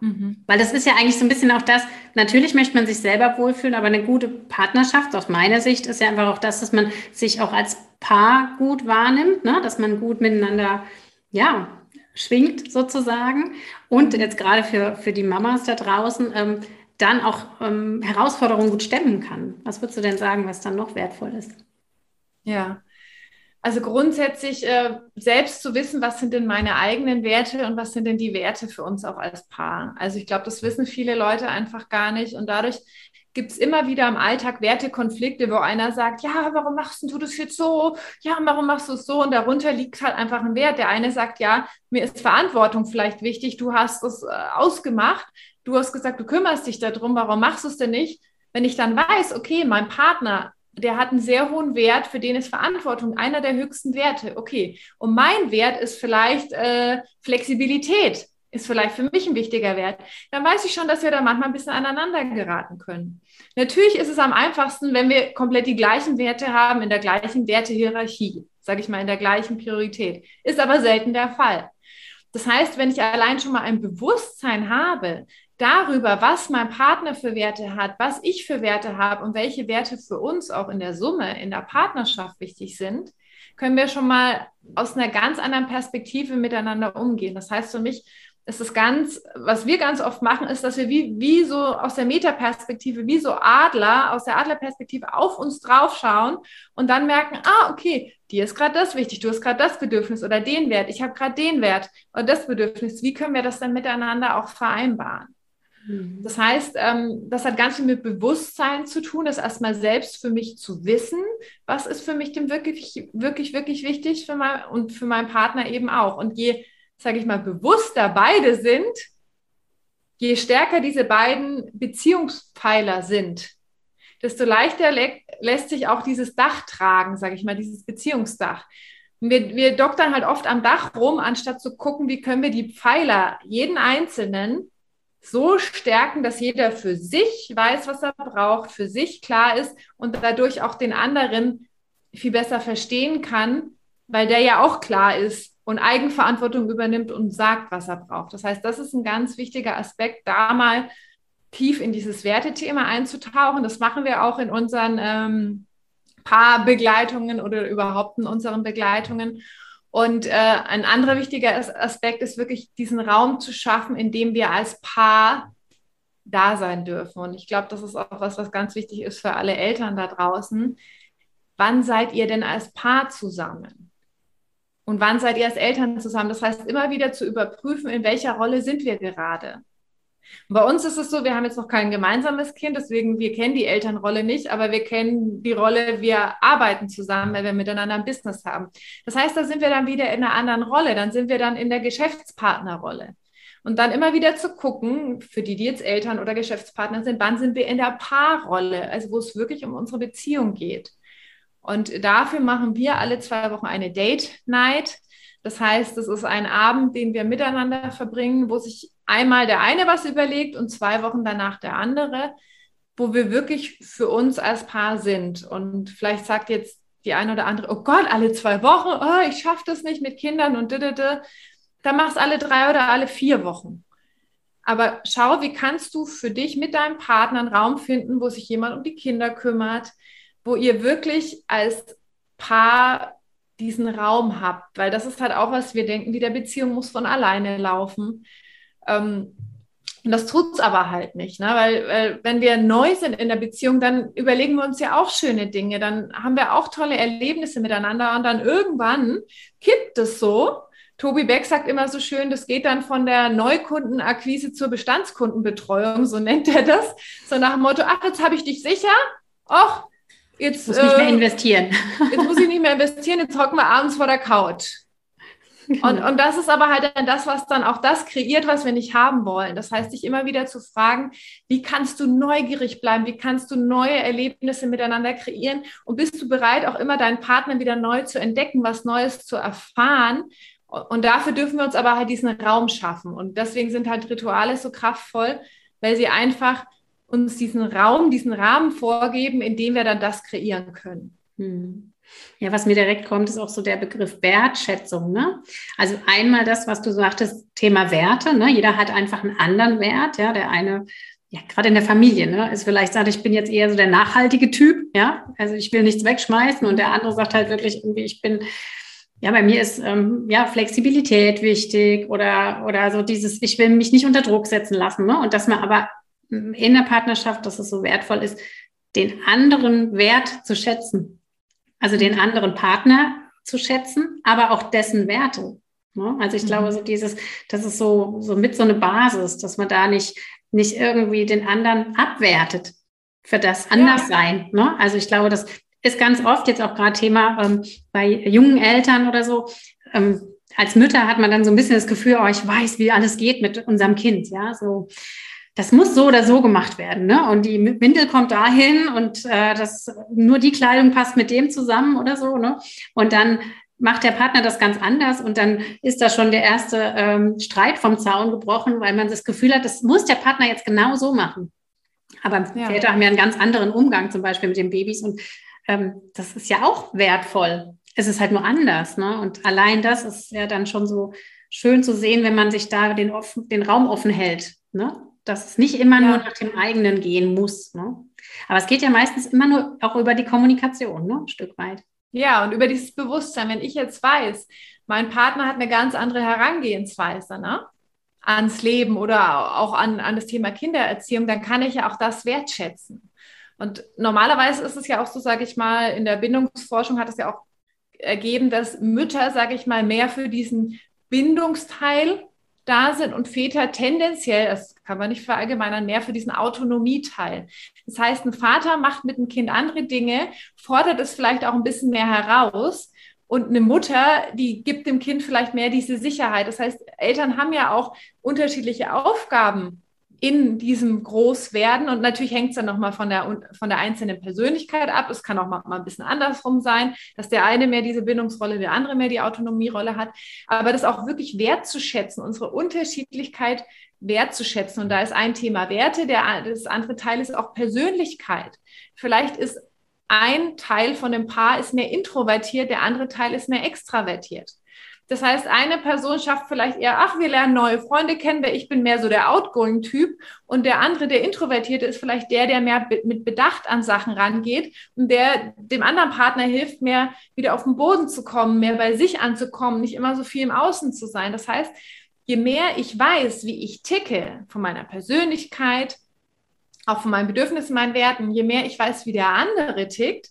Mhm. Weil das ist ja eigentlich so ein bisschen auch das, natürlich möchte man sich selber wohlfühlen, aber eine gute Partnerschaft aus meiner Sicht ist ja einfach auch das, dass man sich auch als Paar gut wahrnimmt, ne? dass man gut miteinander, ja, schwingt sozusagen. Und jetzt gerade für, für die Mamas da draußen, ähm, dann auch ähm, Herausforderungen gut stemmen kann. Was würdest du denn sagen, was dann noch wertvoll ist? Ja, also grundsätzlich äh, selbst zu wissen, was sind denn meine eigenen Werte und was sind denn die Werte für uns auch als Paar. Also ich glaube, das wissen viele Leute einfach gar nicht und dadurch gibt es immer wieder im Alltag Wertekonflikte, wo einer sagt, ja, warum machst du das jetzt so? Ja, warum machst du es so? Und darunter liegt halt einfach ein Wert. Der eine sagt, ja, mir ist Verantwortung vielleicht wichtig, du hast es äh, ausgemacht, du hast gesagt, du kümmerst dich darum, warum machst du es denn nicht? Wenn ich dann weiß, okay, mein Partner der hat einen sehr hohen Wert, für den ist Verantwortung einer der höchsten Werte. Okay, und mein Wert ist vielleicht äh, Flexibilität, ist vielleicht für mich ein wichtiger Wert. Dann weiß ich schon, dass wir da manchmal ein bisschen aneinander geraten können. Natürlich ist es am einfachsten, wenn wir komplett die gleichen Werte haben, in der gleichen Wertehierarchie, sage ich mal, in der gleichen Priorität. Ist aber selten der Fall. Das heißt, wenn ich allein schon mal ein Bewusstsein habe, darüber, was mein Partner für Werte hat, was ich für Werte habe und welche Werte für uns auch in der Summe, in der Partnerschaft wichtig sind, können wir schon mal aus einer ganz anderen Perspektive miteinander umgehen. Das heißt für mich, ist es ganz, was wir ganz oft machen, ist, dass wir wie, wie so aus der Metaperspektive, wie so Adler, aus der Adlerperspektive auf uns draufschauen und dann merken, ah, okay, dir ist gerade das wichtig, du hast gerade das Bedürfnis oder den Wert, ich habe gerade den Wert oder das Bedürfnis. Wie können wir das dann miteinander auch vereinbaren? Mhm. Das heißt, ähm, das hat ganz viel mit Bewusstsein zu tun, das erstmal selbst für mich zu wissen, was ist für mich denn wirklich, wirklich, wirklich wichtig für mein, und für meinen Partner eben auch. Und je, sage ich mal, bewusster beide sind, je stärker diese beiden Beziehungspfeiler sind, desto leichter lä lässt sich auch dieses Dach tragen, sage ich mal, dieses Beziehungsdach. Wir, wir doktern halt oft am Dach rum, anstatt zu gucken, wie können wir die Pfeiler, jeden einzelnen, so stärken, dass jeder für sich weiß, was er braucht, für sich klar ist und dadurch auch den anderen viel besser verstehen kann, weil der ja auch klar ist und Eigenverantwortung übernimmt und sagt, was er braucht. Das heißt, das ist ein ganz wichtiger Aspekt, da mal tief in dieses Wertethema einzutauchen. Das machen wir auch in unseren ähm, Paarbegleitungen oder überhaupt in unseren Begleitungen. Und äh, ein anderer wichtiger Aspekt ist wirklich, diesen Raum zu schaffen, in dem wir als Paar da sein dürfen. Und ich glaube, das ist auch was, was ganz wichtig ist für alle Eltern da draußen. Wann seid ihr denn als Paar zusammen? Und wann seid ihr als Eltern zusammen? Das heißt, immer wieder zu überprüfen, in welcher Rolle sind wir gerade. Und bei uns ist es so, wir haben jetzt noch kein gemeinsames Kind, deswegen wir kennen die Elternrolle nicht, aber wir kennen die Rolle, wir arbeiten zusammen, weil wir miteinander ein Business haben. Das heißt, da sind wir dann wieder in einer anderen Rolle, dann sind wir dann in der Geschäftspartnerrolle. Und dann immer wieder zu gucken, für die, die jetzt Eltern oder Geschäftspartner sind, wann sind wir in der Paarrolle, also wo es wirklich um unsere Beziehung geht. Und dafür machen wir alle zwei Wochen eine Date Night. Das heißt, es ist ein Abend, den wir miteinander verbringen, wo sich einmal der eine was überlegt und zwei Wochen danach der andere, wo wir wirklich für uns als Paar sind. Und vielleicht sagt jetzt die eine oder andere, oh Gott, alle zwei Wochen, oh, ich schaffe das nicht mit Kindern und didede. Dann machst alle drei oder alle vier Wochen. Aber schau, wie kannst du für dich mit deinem Partner einen Raum finden, wo sich jemand um die Kinder kümmert, wo ihr wirklich als Paar diesen Raum habt, weil das ist halt auch was, wir denken, die der Beziehung muss von alleine laufen. Ähm, und das tut es aber halt nicht, ne? weil, weil wenn wir neu sind in der Beziehung, dann überlegen wir uns ja auch schöne Dinge, dann haben wir auch tolle Erlebnisse miteinander und dann irgendwann kippt es so. Tobi Beck sagt immer so schön, das geht dann von der Neukundenakquise zur Bestandskundenbetreuung, so nennt er das. So nach dem Motto, ach, jetzt habe ich dich sicher. Ach, jetzt muss äh, nicht mehr äh, investieren. Jetzt muss ich nicht mehr investieren, jetzt hocken wir abends vor der Couch. Genau. Und, und das ist aber halt dann das, was dann auch das kreiert, was wir nicht haben wollen. Das heißt, dich immer wieder zu fragen, wie kannst du neugierig bleiben? Wie kannst du neue Erlebnisse miteinander kreieren? Und bist du bereit, auch immer deinen Partner wieder neu zu entdecken, was Neues zu erfahren? Und dafür dürfen wir uns aber halt diesen Raum schaffen. Und deswegen sind halt Rituale so kraftvoll, weil sie einfach uns diesen Raum, diesen Rahmen vorgeben, in dem wir dann das kreieren können. Hm. Ja, was mir direkt kommt, ist auch so der Begriff Wertschätzung. Ne? Also einmal das, was du sagtest, Thema Werte. Ne? Jeder hat einfach einen anderen Wert. Ja, der eine, ja, gerade in der Familie, ne, ist vielleicht sagt, ich bin jetzt eher so der nachhaltige Typ. Ja, also ich will nichts wegschmeißen und der andere sagt halt wirklich irgendwie, ich bin ja, bei mir ist ähm, ja Flexibilität wichtig oder oder so dieses, ich will mich nicht unter Druck setzen lassen, ne? Und dass man aber in der Partnerschaft, dass es so wertvoll ist, den anderen Wert zu schätzen. Also den anderen Partner zu schätzen, aber auch dessen Werte. Ne? Also ich mhm. glaube, so dieses, das ist so, so mit so eine Basis, dass man da nicht, nicht irgendwie den anderen abwertet für das Anderssein. Ja. Ne? Also ich glaube, das ist ganz oft jetzt auch gerade Thema ähm, bei jungen Eltern oder so. Ähm, als Mütter hat man dann so ein bisschen das Gefühl, oh, ich weiß, wie alles geht mit unserem Kind. Ja, so das muss so oder so gemacht werden. Ne? Und die Windel kommt dahin und äh, das, nur die Kleidung passt mit dem zusammen oder so. Ne? Und dann macht der Partner das ganz anders und dann ist da schon der erste ähm, Streit vom Zaun gebrochen, weil man das Gefühl hat, das muss der Partner jetzt genau so machen. Aber ja. Väter haben ja einen ganz anderen Umgang zum Beispiel mit den Babys und ähm, das ist ja auch wertvoll. Es ist halt nur anders. Ne? Und allein das ist ja dann schon so schön zu sehen, wenn man sich da den, offen, den Raum offen hält. Ne? Dass es nicht immer ja. nur nach dem eigenen gehen muss. Ne? Aber es geht ja meistens immer nur auch über die Kommunikation, ne? ein Stück weit. Ja, und über dieses Bewusstsein. Wenn ich jetzt weiß, mein Partner hat eine ganz andere Herangehensweise ne? ans Leben oder auch an, an das Thema Kindererziehung, dann kann ich ja auch das wertschätzen. Und normalerweise ist es ja auch so, sage ich mal, in der Bindungsforschung hat es ja auch ergeben, dass Mütter, sage ich mal, mehr für diesen Bindungsteil da sind und Väter tendenziell, das kann man nicht verallgemeinern, mehr für diesen Autonomieteil. Das heißt, ein Vater macht mit dem Kind andere Dinge, fordert es vielleicht auch ein bisschen mehr heraus. Und eine Mutter, die gibt dem Kind vielleicht mehr diese Sicherheit. Das heißt, Eltern haben ja auch unterschiedliche Aufgaben in diesem Großwerden. Und natürlich hängt es dann nochmal von der, von der einzelnen Persönlichkeit ab. Es kann auch mal, mal ein bisschen andersrum sein, dass der eine mehr diese Bindungsrolle, der andere mehr die Autonomierolle hat. Aber das auch wirklich wertzuschätzen, unsere Unterschiedlichkeit wertzuschätzen. Und da ist ein Thema Werte, der, das andere Teil ist auch Persönlichkeit. Vielleicht ist ein Teil von dem Paar ist mehr introvertiert, der andere Teil ist mehr extravertiert. Das heißt, eine Person schafft vielleicht eher, ach, wir lernen neue Freunde kennen, weil ich bin mehr so der Outgoing-Typ und der andere, der Introvertierte, ist vielleicht der, der mehr mit Bedacht an Sachen rangeht und der dem anderen Partner hilft, mehr wieder auf den Boden zu kommen, mehr bei sich anzukommen, nicht immer so viel im Außen zu sein. Das heißt, je mehr ich weiß, wie ich ticke von meiner Persönlichkeit, auch von meinen Bedürfnissen, meinen Werten, je mehr ich weiß, wie der andere tickt,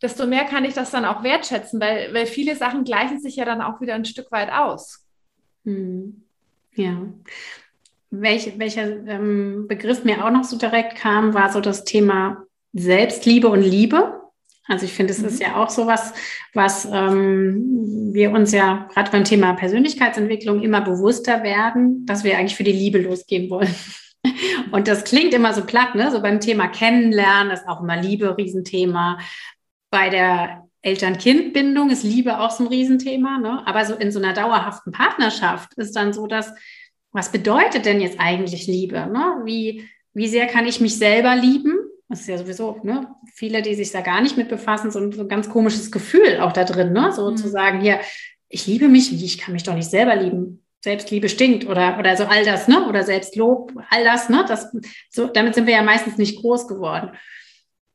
desto mehr kann ich das dann auch wertschätzen, weil, weil viele Sachen gleichen sich ja dann auch wieder ein Stück weit aus. Hm. Ja. Welch, welcher ähm, Begriff mir auch noch so direkt kam, war so das Thema Selbstliebe und Liebe. Also ich finde, es mhm. ist ja auch so was, was ähm, wir uns ja gerade beim Thema Persönlichkeitsentwicklung immer bewusster werden, dass wir eigentlich für die Liebe losgehen wollen. Und das klingt immer so platt, ne? So beim Thema Kennenlernen ist auch immer Liebe Riesenthema. Bei der Eltern-Kind-Bindung ist Liebe auch so ein Riesenthema, ne? Aber so in so einer dauerhaften Partnerschaft ist dann so, dass was bedeutet denn jetzt eigentlich Liebe? Ne? Wie, wie sehr kann ich mich selber lieben? Das ist ja sowieso, ne? Viele, die sich da gar nicht mit befassen, so ein, so ein ganz komisches Gefühl auch da drin, ne? So mhm. zu sagen, hier, ich liebe mich, wie, ich kann mich doch nicht selber lieben. Selbstliebe stinkt oder, oder so all das, ne? Oder Selbstlob, all das, ne? Das, so, damit sind wir ja meistens nicht groß geworden.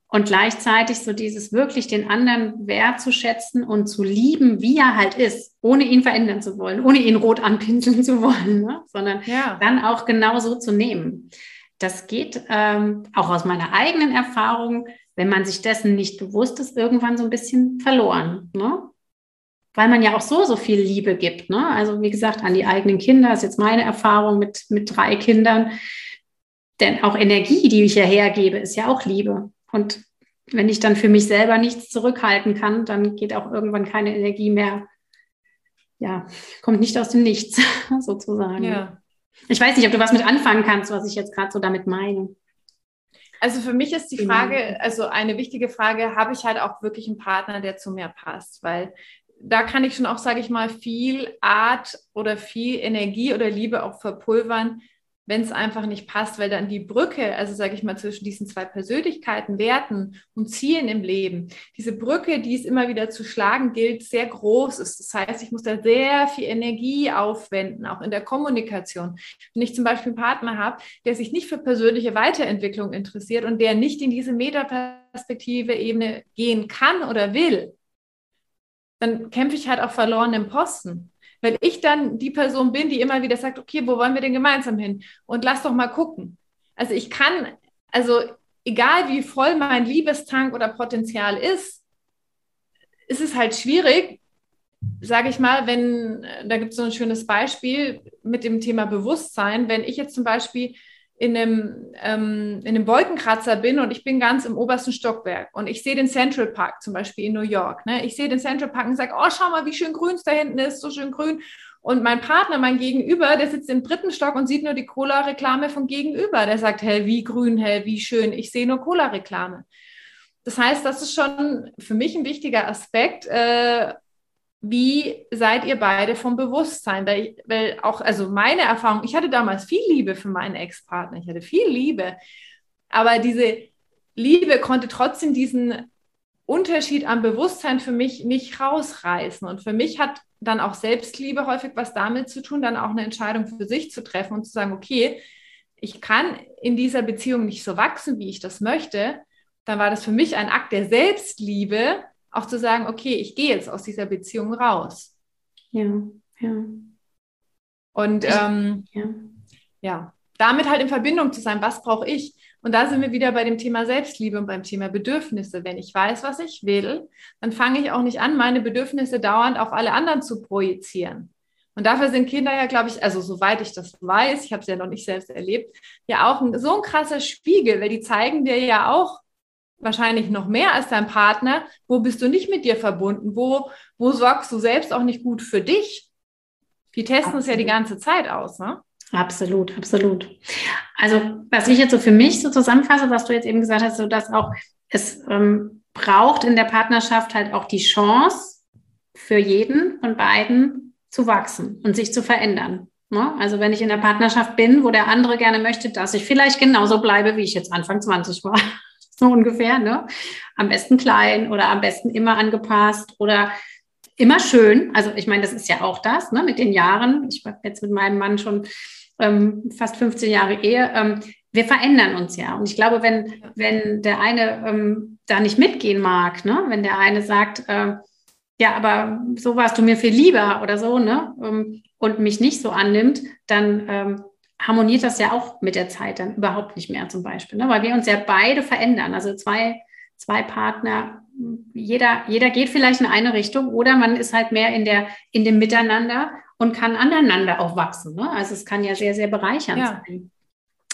Und gleichzeitig so dieses wirklich den anderen wertzuschätzen und zu lieben, wie er halt ist, ohne ihn verändern zu wollen, ohne ihn rot anpinseln zu wollen, ne? sondern ja. dann auch genau so zu nehmen. Das geht ähm, auch aus meiner eigenen Erfahrung, wenn man sich dessen nicht bewusst ist, irgendwann so ein bisschen verloren. Ne? Weil man ja auch so, so viel Liebe gibt. Ne? Also wie gesagt, an die eigenen Kinder ist jetzt meine Erfahrung mit, mit drei Kindern. Denn auch Energie, die ich ja hergebe, ist ja auch Liebe. Und wenn ich dann für mich selber nichts zurückhalten kann, dann geht auch irgendwann keine Energie mehr. Ja, kommt nicht aus dem Nichts, sozusagen. Ja. Ich weiß nicht, ob du was mit anfangen kannst, was ich jetzt gerade so damit meine. Also für mich ist die genau. Frage, also eine wichtige Frage, habe ich halt auch wirklich einen Partner, der zu mir passt? Weil da kann ich schon auch, sage ich mal, viel Art oder viel Energie oder Liebe auch verpulvern, wenn es einfach nicht passt, weil dann die Brücke, also sage ich mal, zwischen diesen zwei Persönlichkeiten, Werten und Zielen im Leben, diese Brücke, die es immer wieder zu schlagen gilt, sehr groß ist. Das heißt, ich muss da sehr viel Energie aufwenden, auch in der Kommunikation. Wenn ich zum Beispiel einen Partner habe, der sich nicht für persönliche Weiterentwicklung interessiert und der nicht in diese Metaperspektive Ebene gehen kann oder will, dann kämpfe ich halt auf verlorenen Posten. Weil ich dann die Person bin, die immer wieder sagt, okay, wo wollen wir denn gemeinsam hin? Und lass doch mal gucken. Also ich kann, also egal wie voll mein Liebestank oder Potenzial ist, ist es halt schwierig, sage ich mal, wenn, da gibt es so ein schönes Beispiel mit dem Thema Bewusstsein, wenn ich jetzt zum Beispiel in einem, ähm, in einem Wolkenkratzer bin und ich bin ganz im obersten Stockwerk und ich sehe den Central Park zum Beispiel in New York. Ne? Ich sehe den Central Park und sage, oh, schau mal, wie schön grün es da hinten ist, so schön grün. Und mein Partner, mein Gegenüber, der sitzt im dritten Stock und sieht nur die Cola-Reklame von Gegenüber. Der sagt, hell, wie grün, hell, wie schön. Ich sehe nur Cola-Reklame. Das heißt, das ist schon für mich ein wichtiger Aspekt, äh, wie seid ihr beide vom Bewusstsein? Weil, auch, also meine Erfahrung, ich hatte damals viel Liebe für meinen Ex-Partner, ich hatte viel Liebe, aber diese Liebe konnte trotzdem diesen Unterschied am Bewusstsein für mich nicht rausreißen. Und für mich hat dann auch Selbstliebe häufig was damit zu tun, dann auch eine Entscheidung für sich zu treffen und zu sagen, okay, ich kann in dieser Beziehung nicht so wachsen, wie ich das möchte. Dann war das für mich ein Akt der Selbstliebe, auch zu sagen, okay, ich gehe jetzt aus dieser Beziehung raus. Ja, ja. Und ähm, ja. ja, damit halt in Verbindung zu sein, was brauche ich? Und da sind wir wieder bei dem Thema Selbstliebe und beim Thema Bedürfnisse. Wenn ich weiß, was ich will, dann fange ich auch nicht an, meine Bedürfnisse dauernd auf alle anderen zu projizieren. Und dafür sind Kinder ja, glaube ich, also soweit ich das weiß, ich habe es ja noch nicht selbst erlebt, ja auch ein, so ein krasser Spiegel, weil die zeigen dir ja auch, wahrscheinlich noch mehr als dein Partner, wo bist du nicht mit dir verbunden? Wo, wo sorgst du selbst auch nicht gut für dich? Die testen es ja die ganze Zeit aus, ne? Absolut, absolut. Also, was ich jetzt so für mich so zusammenfasse, was du jetzt eben gesagt hast, so dass auch es ähm, braucht in der Partnerschaft halt auch die Chance für jeden von beiden zu wachsen und sich zu verändern. Ne? Also, wenn ich in der Partnerschaft bin, wo der andere gerne möchte, dass ich vielleicht genauso bleibe, wie ich jetzt Anfang 20 war, so ungefähr, ne? Am besten klein oder am besten immer angepasst oder immer schön. Also ich meine, das ist ja auch das, ne? Mit den Jahren. Ich habe jetzt mit meinem Mann schon ähm, fast 15 Jahre Ehe. Ähm, wir verändern uns ja. Und ich glaube, wenn, wenn der eine ähm, da nicht mitgehen mag, ne? wenn der eine sagt, äh, ja, aber so warst du mir viel lieber oder so, ne? Ähm, und mich nicht so annimmt, dann ähm, harmoniert das ja auch mit der Zeit dann überhaupt nicht mehr zum Beispiel, ne? weil wir uns ja beide verändern. Also zwei, zwei Partner, jeder, jeder geht vielleicht in eine Richtung oder man ist halt mehr in, der, in dem Miteinander und kann aneinander auch wachsen. Ne? Also es kann ja sehr, sehr bereichernd ja. sein.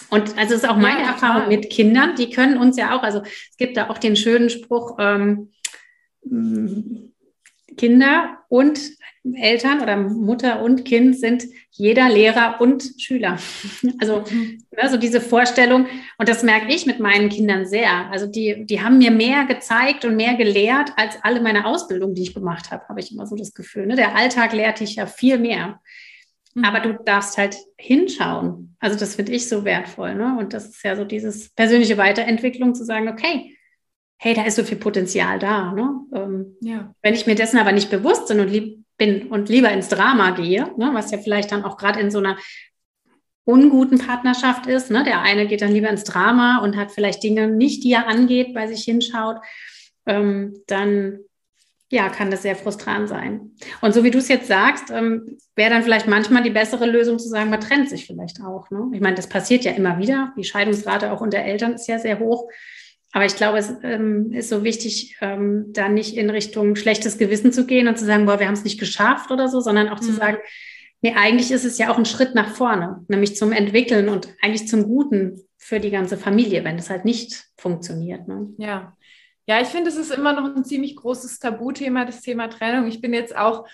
Und also es ist auch meine ja, Erfahrung mit Kindern, die können uns ja auch, also es gibt da auch den schönen Spruch, ähm, Kinder und Eltern oder Mutter und Kind sind jeder Lehrer und Schüler. Also, mhm. also diese Vorstellung, und das merke ich mit meinen Kindern sehr. Also die, die haben mir mehr gezeigt und mehr gelehrt als alle meine Ausbildung, die ich gemacht habe, habe ich immer so das Gefühl. Ne? Der Alltag lehrt dich ja viel mehr. Mhm. Aber du darfst halt hinschauen. Also das finde ich so wertvoll. Ne? Und das ist ja so dieses persönliche Weiterentwicklung zu sagen, okay, hey, da ist so viel Potenzial da. Ne? Ähm, ja. Wenn ich mir dessen aber nicht bewusst bin und, lieb, bin und lieber ins Drama gehe, ne, was ja vielleicht dann auch gerade in so einer unguten Partnerschaft ist, ne? der eine geht dann lieber ins Drama und hat vielleicht Dinge nicht, die er angeht, bei sich hinschaut, ähm, dann ja, kann das sehr frustrant sein. Und so wie du es jetzt sagst, ähm, wäre dann vielleicht manchmal die bessere Lösung zu sagen, man trennt sich vielleicht auch. Ne? Ich meine, das passiert ja immer wieder. Die Scheidungsrate auch unter Eltern ist ja sehr hoch. Aber ich glaube, es ähm, ist so wichtig, ähm, da nicht in Richtung schlechtes Gewissen zu gehen und zu sagen, boah, wir haben es nicht geschafft oder so, sondern auch mhm. zu sagen, nee, eigentlich ist es ja auch ein Schritt nach vorne, nämlich zum Entwickeln und eigentlich zum Guten für die ganze Familie, wenn es halt nicht funktioniert. Ne? Ja. Ja, ich finde, es ist immer noch ein ziemlich großes Tabuthema, das Thema Trennung. Ich bin jetzt auch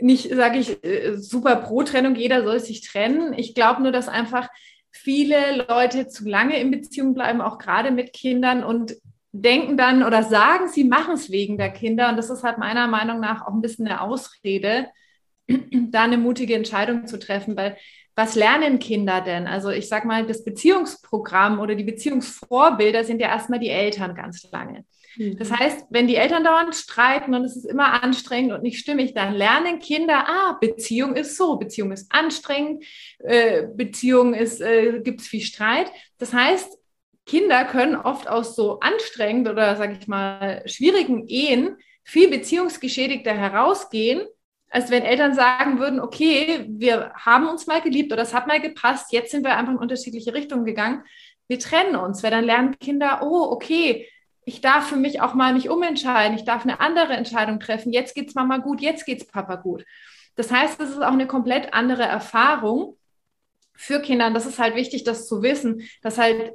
nicht, sage ich, äh, super pro Trennung, jeder soll sich trennen. Ich glaube nur, dass einfach viele Leute zu lange in Beziehung bleiben, auch gerade mit Kindern und denken dann oder sagen, sie machen es wegen der Kinder. Und das ist halt meiner Meinung nach auch ein bisschen eine Ausrede, da eine mutige Entscheidung zu treffen, weil was lernen Kinder denn? Also ich sage mal, das Beziehungsprogramm oder die Beziehungsvorbilder sind ja erstmal die Eltern ganz lange. Das mhm. heißt, wenn die Eltern dauernd streiten und es ist immer anstrengend und nicht stimmig, dann lernen Kinder, ah, Beziehung ist so, Beziehung ist anstrengend, äh, Beziehung ist, äh, gibt es viel Streit. Das heißt, Kinder können oft aus so anstrengend oder, sage ich mal, schwierigen Ehen viel beziehungsgeschädigter herausgehen, als wenn Eltern sagen würden, okay, wir haben uns mal geliebt oder es hat mal gepasst, jetzt sind wir einfach in unterschiedliche Richtungen gegangen, wir trennen uns, weil dann lernen Kinder, oh, okay, ich darf für mich auch mal mich umentscheiden, ich darf eine andere Entscheidung treffen. Jetzt geht es Mama gut, jetzt geht es Papa gut. Das heißt, es ist auch eine komplett andere Erfahrung für Kinder. Und das ist halt wichtig, das zu wissen, dass halt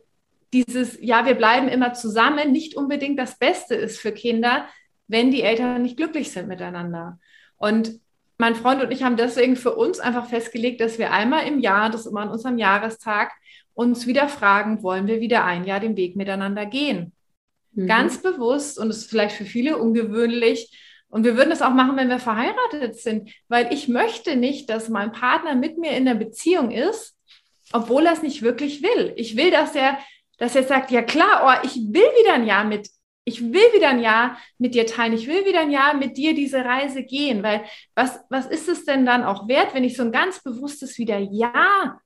dieses, ja, wir bleiben immer zusammen, nicht unbedingt das Beste ist für Kinder, wenn die Eltern nicht glücklich sind miteinander. Und mein Freund und ich haben deswegen für uns einfach festgelegt, dass wir einmal im Jahr, das ist immer an unserem Jahrestag, uns wieder fragen, wollen wir wieder ein Jahr den Weg miteinander gehen? Mhm. Ganz bewusst, und das ist vielleicht für viele ungewöhnlich, und wir würden das auch machen, wenn wir verheiratet sind, weil ich möchte nicht, dass mein Partner mit mir in der Beziehung ist, obwohl er es nicht wirklich will. Ich will, dass er, dass er sagt, ja klar, oh, ich will wieder ein Jahr mit, ich will wieder ein Jahr mit dir teilen, ich will wieder ein Jahr mit dir diese Reise gehen, weil was, was ist es denn dann auch wert, wenn ich so ein ganz bewusstes wieder Ja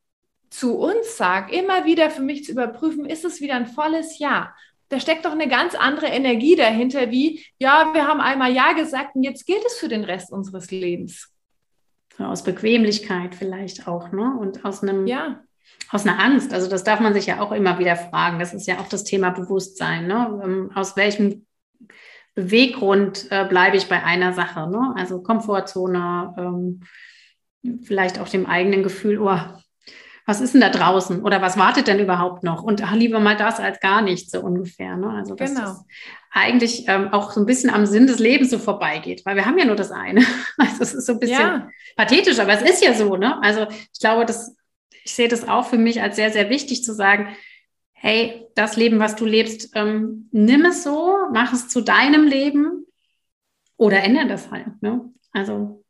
zu uns sage, immer wieder für mich zu überprüfen, ist es wieder ein volles Ja? Da steckt doch eine ganz andere Energie dahinter, wie, ja, wir haben einmal Ja gesagt und jetzt gilt es für den Rest unseres Lebens. Aus Bequemlichkeit vielleicht auch, ne? Und aus einem, ja. aus einer Angst. Also das darf man sich ja auch immer wieder fragen. Das ist ja auch das Thema Bewusstsein, ne? Ähm, aus welchem Beweggrund äh, bleibe ich bei einer Sache, ne? Also Komfortzone, ähm, vielleicht auch dem eigenen Gefühl, oh, was ist denn da draußen oder was wartet denn überhaupt noch? Und ach, lieber mal das als gar nichts, so ungefähr. Ne? Also dass genau. das eigentlich ähm, auch so ein bisschen am Sinn des Lebens so vorbeigeht, weil wir haben ja nur das eine. Also es ist so ein bisschen ja. pathetisch, aber es ist ja so. Ne? Also ich glaube, dass ich sehe das auch für mich als sehr, sehr wichtig zu sagen, hey, das Leben, was du lebst, ähm, nimm es so, mach es zu deinem Leben oder ändere das halt. Ne? Also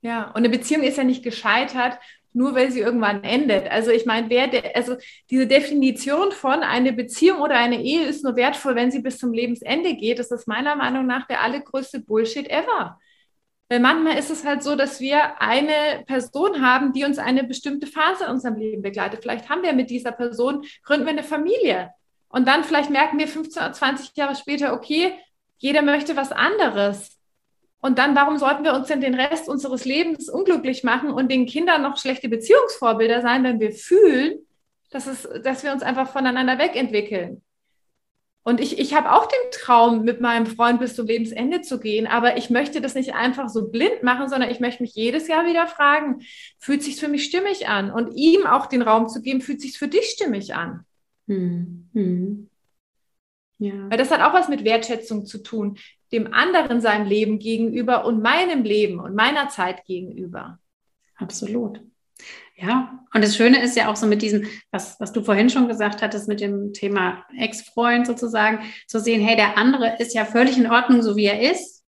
ja, und eine Beziehung ist ja nicht gescheitert, nur weil sie irgendwann endet. Also ich meine, wer de, also diese Definition von eine Beziehung oder eine Ehe ist nur wertvoll, wenn sie bis zum Lebensende geht, das ist meiner Meinung nach der allergrößte Bullshit ever. Weil manchmal ist es halt so, dass wir eine Person haben, die uns eine bestimmte Phase in unserem Leben begleitet. Vielleicht haben wir mit dieser Person, gründen wir eine Familie. Und dann vielleicht merken wir 15 oder 20 Jahre später, okay, jeder möchte was anderes. Und dann, warum sollten wir uns denn den Rest unseres Lebens unglücklich machen und den Kindern noch schlechte Beziehungsvorbilder sein, wenn wir fühlen, dass, es, dass wir uns einfach voneinander wegentwickeln? Und ich, ich habe auch den Traum, mit meinem Freund bis zum Lebensende zu gehen, aber ich möchte das nicht einfach so blind machen, sondern ich möchte mich jedes Jahr wieder fragen, fühlt sich für mich stimmig an? Und ihm auch den Raum zu geben, fühlt sich für dich stimmig an? Hm. Hm. Ja. Weil das hat auch was mit Wertschätzung zu tun, dem anderen seinem Leben gegenüber und meinem Leben und meiner Zeit gegenüber. Absolut. Ja, und das Schöne ist ja auch so mit diesem, was, was du vorhin schon gesagt hattest, mit dem Thema Ex-Freund sozusagen, zu sehen, hey, der andere ist ja völlig in Ordnung, so wie er ist,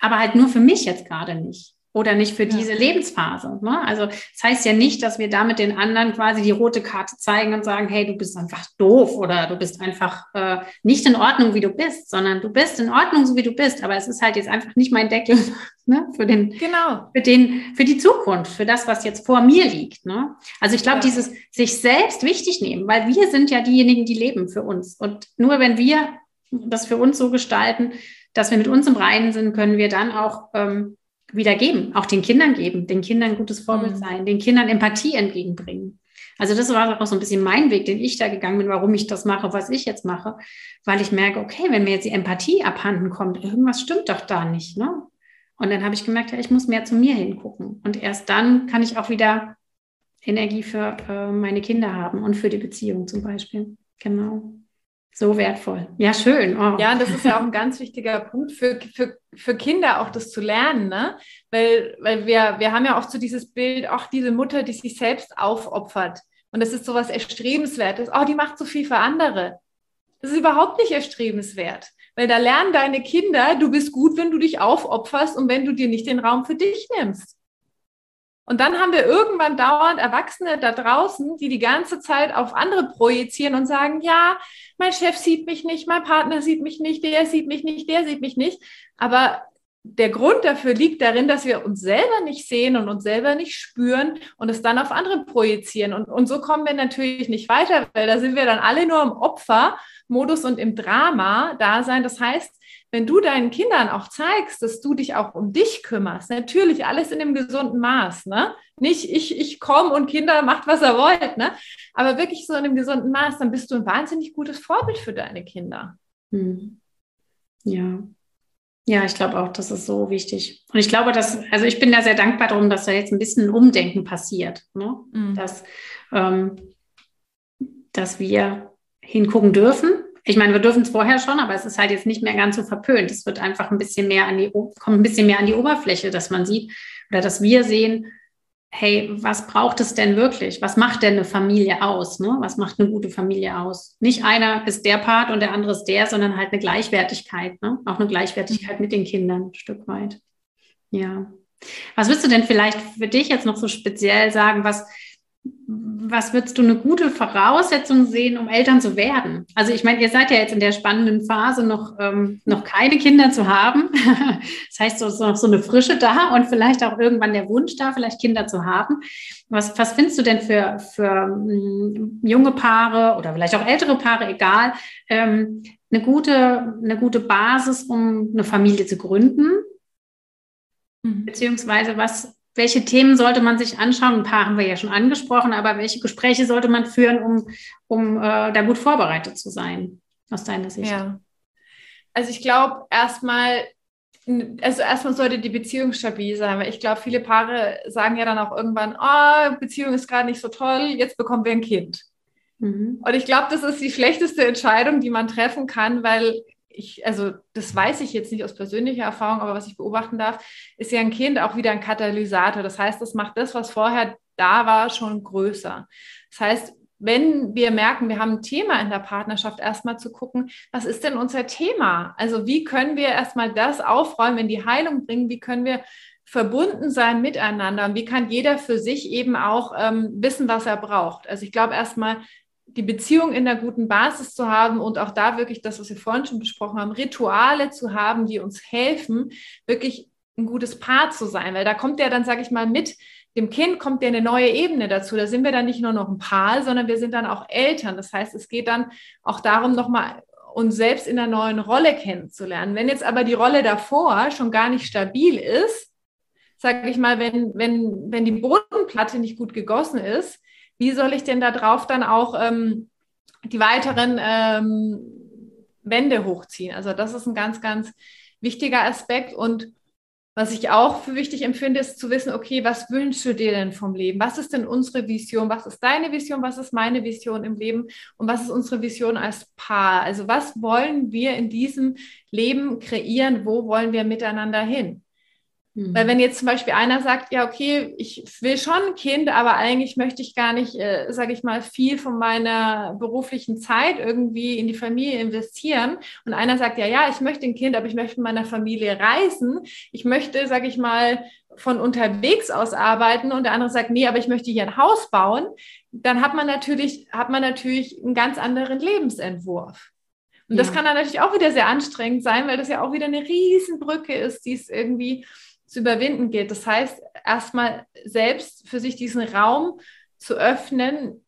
aber halt nur für mich jetzt gerade nicht oder nicht für diese Lebensphase. Ne? Also das heißt ja nicht, dass wir damit den anderen quasi die rote Karte zeigen und sagen, hey, du bist einfach doof oder du bist einfach äh, nicht in Ordnung, wie du bist, sondern du bist in Ordnung, so wie du bist. Aber es ist halt jetzt einfach nicht mein Deckel ne? für den, genau. für den, für die Zukunft, für das, was jetzt vor mir liegt. Ne? Also ich glaube, ja. dieses sich selbst wichtig nehmen, weil wir sind ja diejenigen, die leben für uns. Und nur wenn wir das für uns so gestalten, dass wir mit uns im Reinen sind, können wir dann auch ähm, wieder geben, auch den Kindern geben, den Kindern ein gutes Vorbild mhm. sein, den Kindern Empathie entgegenbringen. Also das war auch so ein bisschen mein Weg, den ich da gegangen bin, warum ich das mache, was ich jetzt mache, weil ich merke, okay, wenn mir jetzt die Empathie abhanden kommt, irgendwas stimmt doch da nicht, ne? Und dann habe ich gemerkt, ja, ich muss mehr zu mir hingucken. Und erst dann kann ich auch wieder Energie für äh, meine Kinder haben und für die Beziehung zum Beispiel. Genau. So wertvoll. Ja, schön. Oh. Ja, das ist ja auch ein ganz wichtiger Punkt für, für, für Kinder auch das zu lernen, ne? Weil, weil wir, wir haben ja oft so dieses Bild, auch diese Mutter, die sich selbst aufopfert. Und das ist so was Erstrebenswertes. Oh, die macht so viel für andere. Das ist überhaupt nicht erstrebenswert. Weil da lernen deine Kinder, du bist gut, wenn du dich aufopferst und wenn du dir nicht den Raum für dich nimmst. Und dann haben wir irgendwann dauernd Erwachsene da draußen, die die ganze Zeit auf andere projizieren und sagen, ja, mein Chef sieht mich nicht, mein Partner sieht mich nicht, der sieht mich nicht, der sieht mich nicht. Aber der Grund dafür liegt darin, dass wir uns selber nicht sehen und uns selber nicht spüren und es dann auf andere projizieren. Und, und so kommen wir natürlich nicht weiter, weil da sind wir dann alle nur im Opfermodus und im Drama da sein. Das heißt, wenn du deinen Kindern auch zeigst, dass du dich auch um dich kümmerst, natürlich alles in einem gesunden Maß, ne? Nicht ich, ich komme und Kinder macht, was er wollt, ne? Aber wirklich so in einem gesunden Maß, dann bist du ein wahnsinnig gutes Vorbild für deine Kinder. Hm. Ja. Ja, ich glaube auch, das ist so wichtig. Und ich glaube, dass, also ich bin da sehr dankbar darum, dass da jetzt ein bisschen ein Umdenken passiert, ne? Mhm. Dass, ähm, dass wir hingucken dürfen, ich meine, wir dürfen es vorher schon, aber es ist halt jetzt nicht mehr ganz so verpönt. Es wird einfach ein bisschen mehr an die, kommt ein bisschen mehr an die Oberfläche, dass man sieht oder dass wir sehen, hey, was braucht es denn wirklich? Was macht denn eine Familie aus? Ne? Was macht eine gute Familie aus? Nicht einer ist der Part und der andere ist der, sondern halt eine Gleichwertigkeit, ne? Auch eine Gleichwertigkeit mit den Kindern ein Stück weit. Ja. Was würdest du denn vielleicht für dich jetzt noch so speziell sagen, was, was würdest du eine gute Voraussetzung sehen, um Eltern zu werden? Also ich meine, ihr seid ja jetzt in der spannenden Phase, noch, ähm, noch keine Kinder zu haben. das heißt, so ist noch so eine Frische da und vielleicht auch irgendwann der Wunsch da, vielleicht Kinder zu haben. Was, was findest du denn für, für ähm, junge Paare oder vielleicht auch ältere Paare, egal, ähm, eine, gute, eine gute Basis, um eine Familie zu gründen? Mhm. Beziehungsweise was welche Themen sollte man sich anschauen? Ein paar haben wir ja schon angesprochen, aber welche Gespräche sollte man führen, um, um äh, da gut vorbereitet zu sein, aus deiner Sicht? Ja. Also ich glaube erstmal, also erstmal sollte die Beziehung stabil sein, weil ich glaube, viele Paare sagen ja dann auch irgendwann, oh, Beziehung ist gerade nicht so toll, jetzt bekommen wir ein Kind. Mhm. Und ich glaube, das ist die schlechteste Entscheidung, die man treffen kann, weil ich, also das weiß ich jetzt nicht aus persönlicher Erfahrung, aber was ich beobachten darf, ist ja ein Kind auch wieder ein Katalysator. Das heißt, das macht das, was vorher da war, schon größer. Das heißt, wenn wir merken, wir haben ein Thema in der Partnerschaft, erstmal zu gucken, was ist denn unser Thema? Also wie können wir erstmal das aufräumen, in die Heilung bringen? Wie können wir verbunden sein miteinander? Und wie kann jeder für sich eben auch ähm, wissen, was er braucht? Also ich glaube erstmal die Beziehung in der guten Basis zu haben und auch da wirklich das, was wir vorhin schon besprochen haben, Rituale zu haben, die uns helfen, wirklich ein gutes Paar zu sein. Weil da kommt ja dann, sage ich mal, mit dem Kind kommt ja eine neue Ebene dazu. Da sind wir dann nicht nur noch ein Paar, sondern wir sind dann auch Eltern. Das heißt, es geht dann auch darum, nochmal uns selbst in einer neuen Rolle kennenzulernen. Wenn jetzt aber die Rolle davor schon gar nicht stabil ist, sage ich mal, wenn, wenn, wenn die Bodenplatte nicht gut gegossen ist, wie soll ich denn da drauf dann auch ähm, die weiteren ähm, Wände hochziehen? Also das ist ein ganz, ganz wichtiger Aspekt und Was ich auch für wichtig empfinde, ist zu wissen, okay, was wünschst du dir denn vom Leben? Was ist denn unsere Vision? Was ist deine Vision? Was ist meine Vision im Leben? Und was ist unsere Vision als Paar? Also was wollen wir in diesem Leben kreieren? Wo wollen wir miteinander hin? Mhm. Weil wenn jetzt zum Beispiel einer sagt, ja, okay, ich will schon ein Kind, aber eigentlich möchte ich gar nicht, äh, sage ich mal, viel von meiner beruflichen Zeit irgendwie in die Familie investieren. Und einer sagt, ja, ja, ich möchte ein Kind, aber ich möchte mit meiner Familie reisen. Ich möchte, sage ich mal, von unterwegs aus arbeiten und der andere sagt, nee, aber ich möchte hier ein Haus bauen, dann hat man natürlich, hat man natürlich einen ganz anderen Lebensentwurf. Und ja. das kann dann natürlich auch wieder sehr anstrengend sein, weil das ja auch wieder eine Riesenbrücke ist, die es irgendwie zu überwinden gilt. Das heißt, erstmal selbst für sich diesen Raum zu öffnen,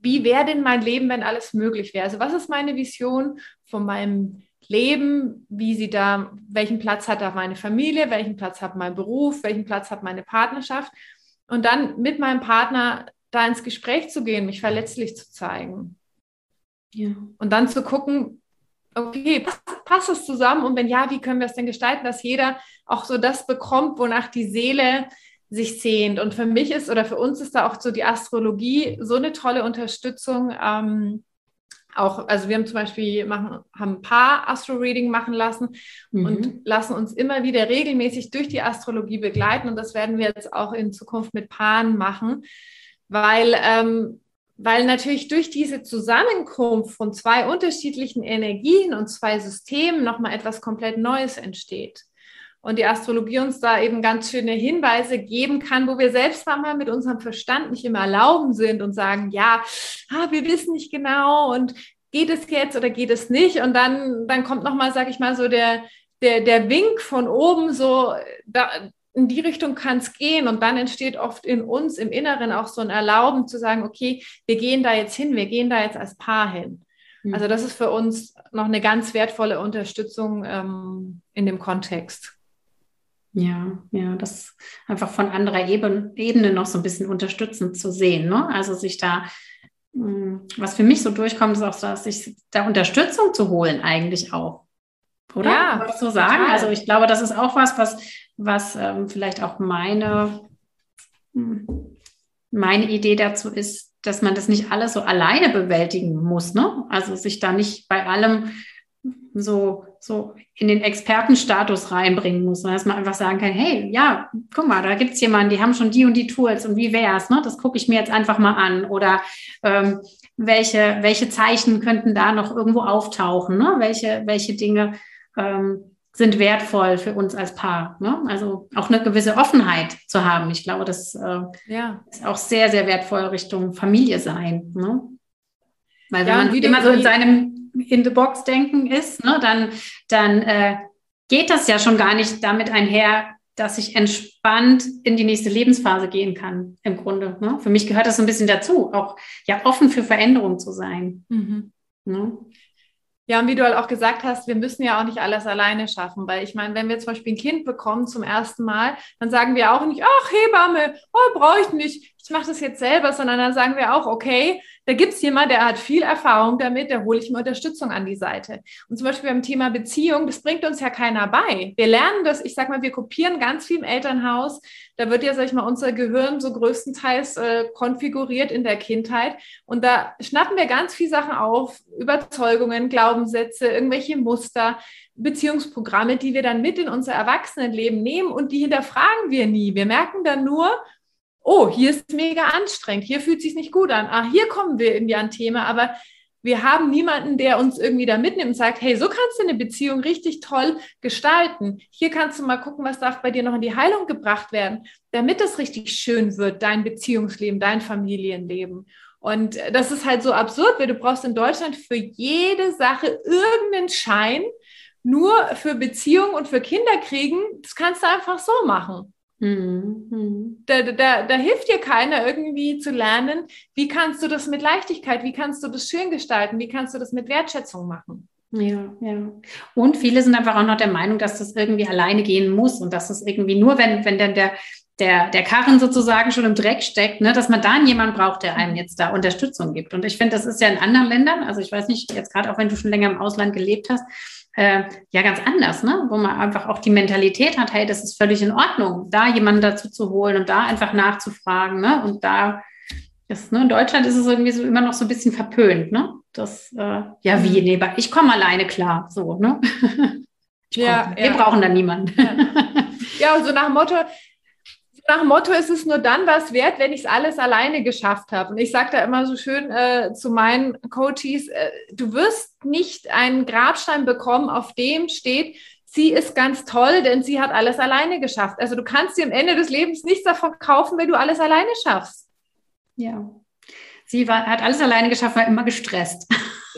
wie wäre denn mein Leben, wenn alles möglich wäre? Also was ist meine Vision von meinem Leben? Wie sie da, welchen Platz hat da meine Familie? Welchen Platz hat mein Beruf? Welchen Platz hat meine Partnerschaft? Und dann mit meinem Partner da ins Gespräch zu gehen, mich verletzlich zu zeigen. Ja. Und dann zu gucken, okay, passt, passt es zusammen? Und wenn ja, wie können wir es denn gestalten, dass jeder auch so das bekommt, wonach die Seele sich sehnt. Und für mich ist oder für uns ist da auch so die Astrologie so eine tolle Unterstützung. Ähm, auch, also wir haben zum Beispiel machen, haben ein paar Astro-Reading machen lassen mhm. und lassen uns immer wieder regelmäßig durch die Astrologie begleiten. Und das werden wir jetzt auch in Zukunft mit Paaren machen, weil ähm, weil natürlich durch diese Zusammenkunft von zwei unterschiedlichen Energien und zwei Systemen nochmal etwas komplett Neues entsteht. Und die Astrologie uns da eben ganz schöne Hinweise geben kann, wo wir selbst mal mit unserem Verstand nicht immer erlauben sind und sagen, ja, ah, wir wissen nicht genau und geht es jetzt oder geht es nicht? Und dann, dann kommt nochmal, sag ich mal, so der, der, der Wink von oben, so, da, in die Richtung kann es gehen. Und dann entsteht oft in uns im Inneren auch so ein Erlauben zu sagen, okay, wir gehen da jetzt hin, wir gehen da jetzt als Paar hin. Mhm. Also das ist für uns noch eine ganz wertvolle Unterstützung ähm, in dem Kontext. Ja, ja, das einfach von anderer Ebene, Ebene noch so ein bisschen unterstützend zu sehen. Ne? Also sich da, hm, was für mich so durchkommt, ist auch, dass sich da Unterstützung zu holen eigentlich auch. Oder? Ja, du sagen? Total. Also ich glaube, das ist auch was, was was ähm, vielleicht auch meine, hm, meine Idee dazu ist, dass man das nicht alles so alleine bewältigen muss. Ne? Also sich da nicht bei allem so, so in den Expertenstatus reinbringen muss, sondern dass man einfach sagen kann, hey, ja, guck mal, da gibt es jemanden, die haben schon die und die Tools und wie wäre es? Ne? Das gucke ich mir jetzt einfach mal an. Oder ähm, welche, welche Zeichen könnten da noch irgendwo auftauchen? Ne? Welche, welche Dinge ähm, sind wertvoll für uns als Paar. Ne? Also auch eine gewisse Offenheit zu haben. Ich glaube, das äh, ja. ist auch sehr, sehr wertvoll Richtung Familie sein. Ne? Weil wenn ja, man immer so in seinem In-the-Box-Denken ist, ne, dann, dann äh, geht das ja schon gar nicht damit einher, dass ich entspannt in die nächste Lebensphase gehen kann, im Grunde. Ne? Für mich gehört das so ein bisschen dazu, auch ja offen für Veränderung zu sein. Mhm. Ne? Ja, und wie du halt auch gesagt hast, wir müssen ja auch nicht alles alleine schaffen, weil ich meine, wenn wir zum Beispiel ein Kind bekommen zum ersten Mal, dann sagen wir auch nicht, ach Hebamme, oh, brauche ich nicht, ich mache das jetzt selber, sondern dann sagen wir auch, okay, da gibt es jemand, der hat viel Erfahrung damit, da hole ich mir Unterstützung an die Seite. Und zum Beispiel beim Thema Beziehung, das bringt uns ja keiner bei. Wir lernen das, ich sag mal, wir kopieren ganz viel im Elternhaus. Da wird ja, sag ich mal, unser Gehirn so größtenteils äh, konfiguriert in der Kindheit. Und da schnappen wir ganz viel Sachen auf, Überzeugungen, Glaubenssätze, irgendwelche Muster. Beziehungsprogramme, die wir dann mit in unser Erwachsenenleben nehmen und die hinterfragen wir nie. Wir merken dann nur, oh, hier ist mega anstrengend, hier fühlt sich nicht gut an, ah, hier kommen wir irgendwie an Thema, aber wir haben niemanden, der uns irgendwie da mitnimmt und sagt, hey, so kannst du eine Beziehung richtig toll gestalten. Hier kannst du mal gucken, was darf bei dir noch in die Heilung gebracht werden, damit es richtig schön wird, dein Beziehungsleben, dein Familienleben. Und das ist halt so absurd, weil du brauchst in Deutschland für jede Sache irgendeinen Schein. Nur für Beziehung und für Kinder kriegen, das kannst du einfach so machen. Mhm. Da, da, da hilft dir keiner irgendwie zu lernen, wie kannst du das mit Leichtigkeit, wie kannst du das schön gestalten, wie kannst du das mit Wertschätzung machen. Ja, ja. Und viele sind einfach auch noch der Meinung, dass das irgendwie alleine gehen muss und dass das irgendwie nur, wenn, wenn dann der, der, der Karren sozusagen schon im Dreck steckt, ne, dass man dann jemanden braucht, der einem jetzt da Unterstützung gibt. Und ich finde, das ist ja in anderen Ländern, also ich weiß nicht, jetzt gerade auch wenn du schon länger im Ausland gelebt hast, äh, ja ganz anders, ne? wo man einfach auch die Mentalität hat, hey, das ist völlig in Ordnung, da jemanden dazu zu holen und da einfach nachzufragen. Ne? Und da ist, ne, in Deutschland ist es irgendwie so immer noch so ein bisschen verpönt, ne? Das, äh, ja, wie, nee, ich komme alleine klar, so, ne? ja, wir ja. brauchen da niemanden. Ja. ja, und so nach dem Motto, nach dem Motto ist es nur dann was wert, wenn ich es alles alleine geschafft habe. Und ich sage da immer so schön äh, zu meinen Coaches, äh, du wirst nicht einen Grabstein bekommen, auf dem steht, sie ist ganz toll, denn sie hat alles alleine geschafft. Also du kannst dir am Ende des Lebens nichts davon kaufen, wenn du alles alleine schaffst. Ja. Sie war, hat alles alleine geschafft, war immer gestresst.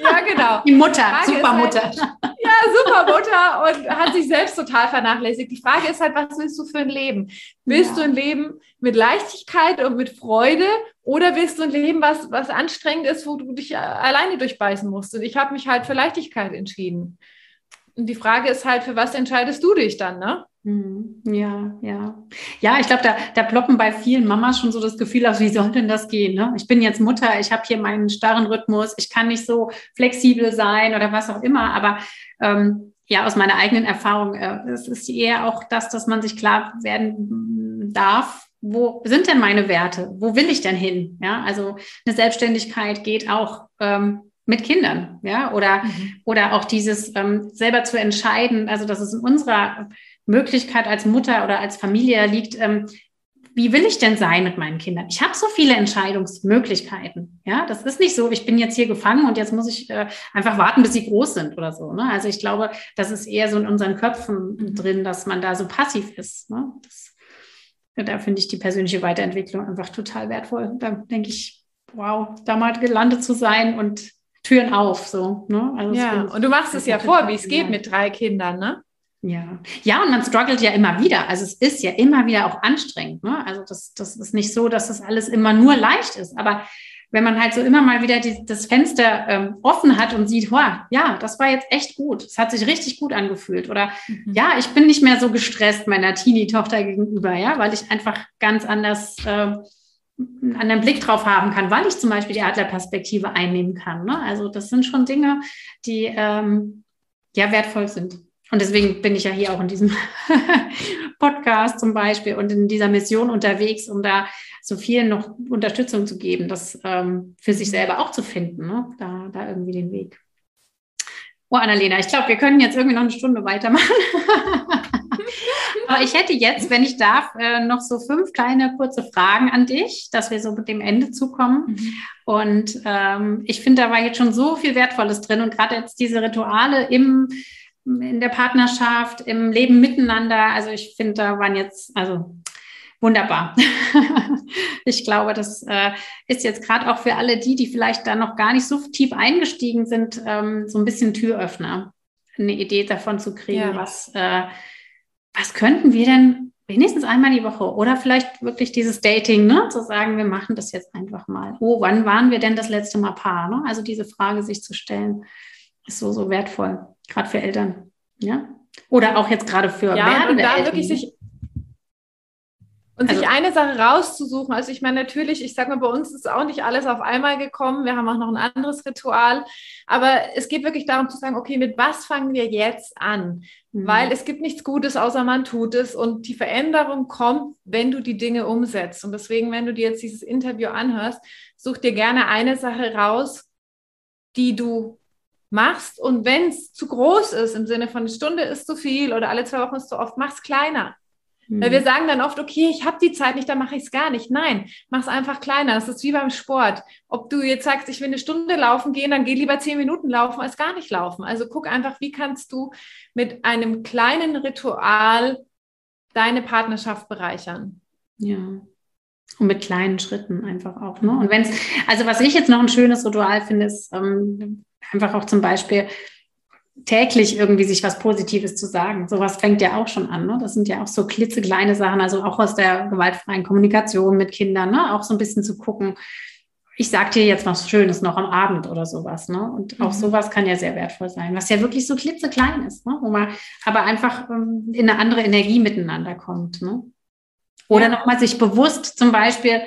Ja, genau. Die Mutter, super halt, Mutter. Ja, super Mutter und hat sich selbst total vernachlässigt. Die Frage ist halt, was willst du für ein Leben? Willst ja. du ein Leben mit Leichtigkeit und mit Freude oder willst du ein Leben, was, was anstrengend ist, wo du dich alleine durchbeißen musst? Und ich habe mich halt für Leichtigkeit entschieden. Und die Frage ist halt, für was entscheidest du dich dann, ne? Mhm. Ja, ja. Ja, ich glaube, da, da ploppen bei vielen Mamas schon so das Gefühl auf, wie soll denn das gehen? Ne? Ich bin jetzt Mutter, ich habe hier meinen starren Rhythmus, ich kann nicht so flexibel sein oder was auch immer. Aber ähm, ja, aus meiner eigenen Erfahrung, äh, es ist eher auch das, dass man sich klar werden darf, wo sind denn meine Werte? Wo will ich denn hin? Ja, also eine Selbstständigkeit geht auch ähm, mit Kindern, ja, oder, mhm. oder auch dieses ähm, selber zu entscheiden, also dass es in unserer Möglichkeit als Mutter oder als Familie liegt, ähm, wie will ich denn sein mit meinen Kindern? Ich habe so viele Entscheidungsmöglichkeiten. Ja, das ist nicht so, ich bin jetzt hier gefangen und jetzt muss ich äh, einfach warten, bis sie groß sind oder so. Ne? Also ich glaube, das ist eher so in unseren Köpfen mhm. drin, dass man da so passiv ist. Ne? Das, da finde ich die persönliche Weiterentwicklung einfach total wertvoll. Da denke ich, wow, da mal gelandet zu sein und Türen auf. So, ne? also ja, und du machst es ja vor, wie es geht mit drei Kindern, ne? Ja, ja, und man struggelt ja immer wieder. Also es ist ja immer wieder auch anstrengend. Ne? Also das, das ist nicht so, dass das alles immer nur leicht ist. Aber wenn man halt so immer mal wieder die, das Fenster ähm, offen hat und sieht, wow, ja, das war jetzt echt gut. Es hat sich richtig gut angefühlt. Oder mhm. ja, ich bin nicht mehr so gestresst meiner Teenie-Tochter gegenüber, ja, weil ich einfach ganz anders äh, einen anderen Blick drauf haben kann, weil ich zum Beispiel die Adlerperspektive einnehmen kann. Ne? Also das sind schon Dinge, die ähm, ja wertvoll sind. Und deswegen bin ich ja hier auch in diesem Podcast zum Beispiel und in dieser Mission unterwegs, um da so vielen noch Unterstützung zu geben, das ähm, für sich selber auch zu finden, ne? da, da irgendwie den Weg. Oh, Annalena, ich glaube, wir können jetzt irgendwie noch eine Stunde weitermachen. Aber ich hätte jetzt, wenn ich darf, äh, noch so fünf kleine kurze Fragen an dich, dass wir so mit dem Ende zukommen. Mhm. Und ähm, ich finde, da war jetzt schon so viel Wertvolles drin und gerade jetzt diese Rituale im in der Partnerschaft, im Leben miteinander. Also ich finde, da waren jetzt, also wunderbar. ich glaube, das äh, ist jetzt gerade auch für alle die, die vielleicht da noch gar nicht so tief eingestiegen sind, ähm, so ein bisschen Türöffner, eine Idee davon zu kriegen, ja. was, äh, was könnten wir denn wenigstens einmal die Woche oder vielleicht wirklich dieses Dating, ne, zu sagen, wir machen das jetzt einfach mal. Oh, wann waren wir denn das letzte Mal Paar? Ne? Also diese Frage sich zu stellen, ist so, so wertvoll gerade für Eltern. Ja? Oder auch jetzt gerade für ja, werdende und da Eltern. wirklich sich und also, sich eine Sache rauszusuchen. Also ich meine, natürlich, ich sage mal, bei uns ist auch nicht alles auf einmal gekommen. Wir haben auch noch ein anderes Ritual. Aber es geht wirklich darum zu sagen, okay, mit was fangen wir jetzt an? Mhm. Weil es gibt nichts Gutes, außer man tut es. Und die Veränderung kommt, wenn du die Dinge umsetzt. Und deswegen, wenn du dir jetzt dieses Interview anhörst, such dir gerne eine Sache raus, die du machst und wenn es zu groß ist, im Sinne von eine Stunde ist zu viel oder alle zwei Wochen ist zu oft, mach es kleiner. Mhm. Weil wir sagen dann oft, okay, ich habe die Zeit nicht, dann mache ich es gar nicht. Nein, mach es einfach kleiner. Das ist wie beim Sport. Ob du jetzt sagst, ich will eine Stunde laufen gehen, dann geh lieber zehn Minuten laufen als gar nicht laufen. Also guck einfach, wie kannst du mit einem kleinen Ritual deine Partnerschaft bereichern. Ja. Und mit kleinen Schritten einfach auch. Ne? Und wenn es, also was ich jetzt noch ein schönes Ritual finde, ist, ähm, einfach auch zum Beispiel täglich irgendwie sich was Positives zu sagen. Sowas fängt ja auch schon an. Ne? Das sind ja auch so klitzekleine Sachen, also auch aus der gewaltfreien Kommunikation mit Kindern, ne? auch so ein bisschen zu gucken. Ich sage dir jetzt was Schönes noch am Abend oder sowas. Ne? Und auch mhm. sowas kann ja sehr wertvoll sein, was ja wirklich so klitzeklein ist, ne? wo man aber einfach ähm, in eine andere Energie miteinander kommt. Ne? Oder ja. nochmal sich bewusst zum Beispiel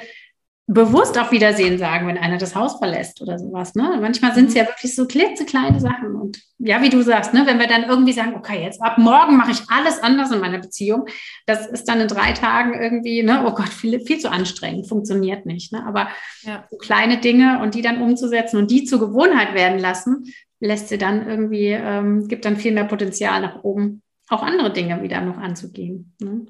bewusst auf Wiedersehen sagen, wenn einer das Haus verlässt oder sowas. Ne? Manchmal sind es ja wirklich so klitzekleine Sachen. Und ja, wie du sagst, ne, wenn wir dann irgendwie sagen, okay, jetzt ab morgen mache ich alles anders in meiner Beziehung, das ist dann in drei Tagen irgendwie, ne, oh Gott, viel, viel zu anstrengend, funktioniert nicht. Ne? Aber ja. so kleine Dinge und die dann umzusetzen und die zur Gewohnheit werden lassen, lässt sie dann irgendwie, ähm, gibt dann viel mehr Potenzial nach oben, auch andere Dinge wieder noch anzugehen. Ne?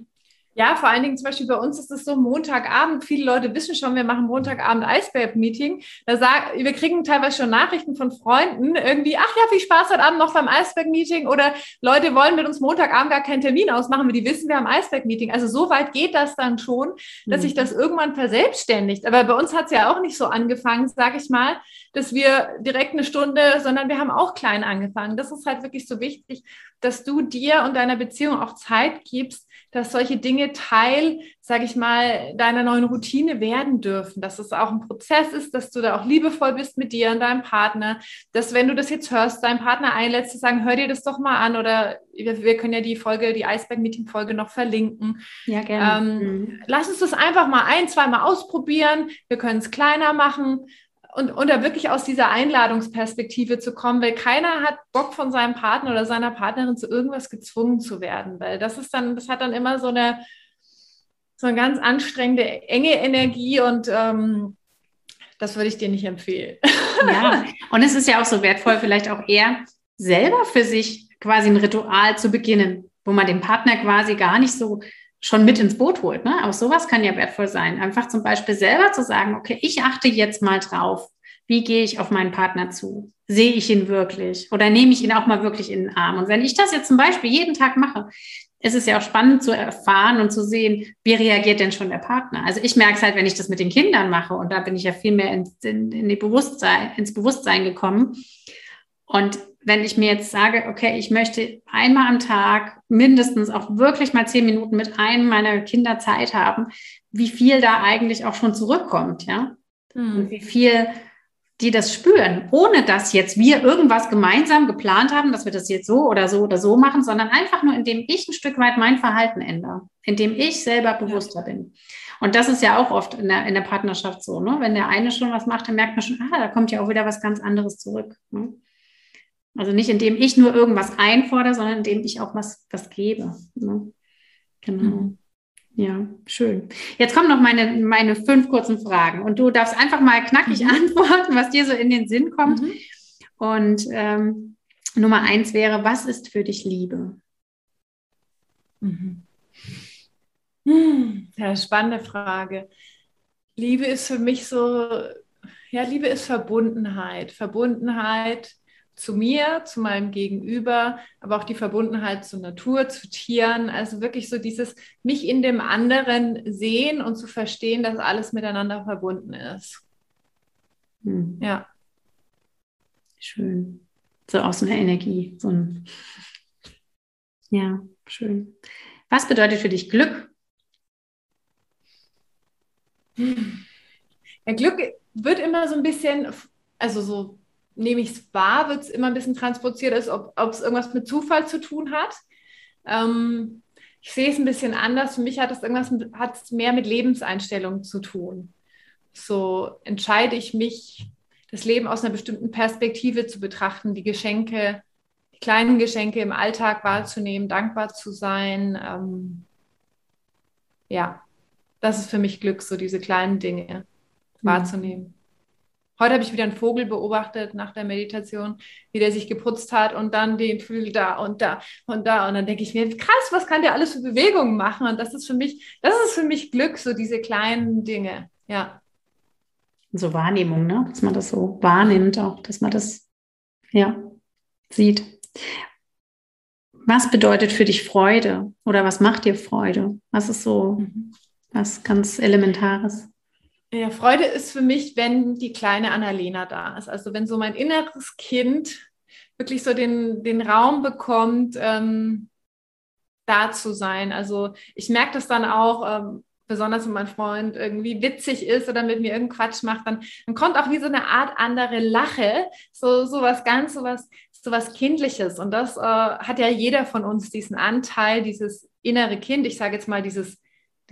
Ja, vor allen Dingen zum Beispiel bei uns ist es so Montagabend. Viele Leute wissen schon, wir machen Montagabend Eisberg-Meeting. Da sag, wir kriegen teilweise schon Nachrichten von Freunden irgendwie, ach ja, viel Spaß heute Abend noch beim Eisberg-Meeting oder Leute wollen mit uns Montagabend gar keinen Termin ausmachen, weil die wissen, wir haben Eisberg-Meeting. Also so weit geht das dann schon, dass mhm. sich das irgendwann verselbstständigt. Aber bei uns hat es ja auch nicht so angefangen, sage ich mal, dass wir direkt eine Stunde, sondern wir haben auch klein angefangen. Das ist halt wirklich so wichtig, dass du dir und deiner Beziehung auch Zeit gibst, dass solche Dinge Teil, sage ich mal, deiner neuen Routine werden dürfen, dass es auch ein Prozess ist, dass du da auch liebevoll bist mit dir und deinem Partner, dass wenn du das jetzt hörst, deinen Partner einlädst, zu sagen, hör dir das doch mal an oder wir, wir können ja die Folge, die Eisberg-Meeting-Folge noch verlinken. Ja, gerne. Ähm, mhm. Lass uns das einfach mal ein, zweimal ausprobieren. Wir können es kleiner machen und, und da wirklich aus dieser Einladungsperspektive zu kommen, weil keiner hat Bock von seinem Partner oder seiner Partnerin zu irgendwas gezwungen zu werden, weil das ist dann, das hat dann immer so eine, so eine ganz anstrengende, enge Energie und ähm, das würde ich dir nicht empfehlen. Ja, und es ist ja auch so wertvoll, vielleicht auch eher selber für sich quasi ein Ritual zu beginnen, wo man den Partner quasi gar nicht so schon mit ins Boot holt. Ne? Auch sowas kann ja wertvoll sein. Einfach zum Beispiel selber zu sagen, okay, ich achte jetzt mal drauf, wie gehe ich auf meinen Partner zu? Sehe ich ihn wirklich? Oder nehme ich ihn auch mal wirklich in den Arm? Und wenn ich das jetzt zum Beispiel jeden Tag mache, ist es ja auch spannend zu erfahren und zu sehen, wie reagiert denn schon der Partner. Also ich merke es halt, wenn ich das mit den Kindern mache und da bin ich ja viel mehr in, in, in die Bewusstsein, ins Bewusstsein gekommen. Und wenn ich mir jetzt sage, okay, ich möchte einmal am Tag mindestens auch wirklich mal zehn Minuten mit einem meiner Kinder Zeit haben, wie viel da eigentlich auch schon zurückkommt, ja? Hm. Und wie viel die das spüren, ohne dass jetzt wir irgendwas gemeinsam geplant haben, dass wir das jetzt so oder so oder so machen, sondern einfach nur, indem ich ein Stück weit mein Verhalten ändere, indem ich selber bewusster ja. bin. Und das ist ja auch oft in der, in der Partnerschaft so, ne? Wenn der eine schon was macht, dann merkt man schon, ah, da kommt ja auch wieder was ganz anderes zurück. Ne? Also nicht, indem ich nur irgendwas einfordere, sondern indem ich auch was, was gebe. Ne? Genau. Mhm. Ja, schön. Jetzt kommen noch meine, meine fünf kurzen Fragen und du darfst einfach mal knackig mhm. antworten, was dir so in den Sinn kommt. Mhm. Und ähm, Nummer eins wäre, was ist für dich Liebe? Mhm. Hm, ja, spannende Frage. Liebe ist für mich so, ja, Liebe ist Verbundenheit. Verbundenheit zu mir, zu meinem Gegenüber, aber auch die Verbundenheit zur Natur, zu Tieren. Also wirklich so dieses mich in dem anderen sehen und zu verstehen, dass alles miteinander verbunden ist. Hm. Ja. Schön. So aus einer Energie. So ein ja, schön. Was bedeutet für dich Glück? Ja, Glück wird immer so ein bisschen, also so nehme ich es wahr, wird es immer ein bisschen transportiert, als ob, es irgendwas mit Zufall zu tun hat. Ähm, ich sehe es ein bisschen anders. Für mich hat es irgendwas hat mehr mit Lebenseinstellung zu tun. So entscheide ich mich, das Leben aus einer bestimmten Perspektive zu betrachten, die Geschenke, die kleinen Geschenke im Alltag wahrzunehmen, dankbar zu sein. Ähm, ja, das ist für mich Glück, so diese kleinen Dinge mhm. wahrzunehmen. Heute habe ich wieder einen Vogel beobachtet nach der Meditation, wie der sich geputzt hat und dann den Flügel da und da und da. Und dann denke ich mir, krass, was kann der alles für Bewegungen machen? Und das ist für mich, das ist für mich Glück, so diese kleinen Dinge. Ja. So Wahrnehmung, ne? Dass man das so wahrnimmt, auch, dass man das ja sieht. Was bedeutet für dich Freude oder was macht dir Freude? Was ist so mhm. was ganz Elementares? Ja, Freude ist für mich, wenn die kleine Annalena da ist. Also wenn so mein inneres Kind wirklich so den, den Raum bekommt, ähm, da zu sein. Also ich merke das dann auch, ähm, besonders wenn mein Freund irgendwie witzig ist oder mit mir irgendeinen Quatsch macht, dann, dann kommt auch wie so eine Art andere Lache, so, so was ganz, so was, so was Kindliches. Und das äh, hat ja jeder von uns, diesen Anteil, dieses innere Kind, ich sage jetzt mal dieses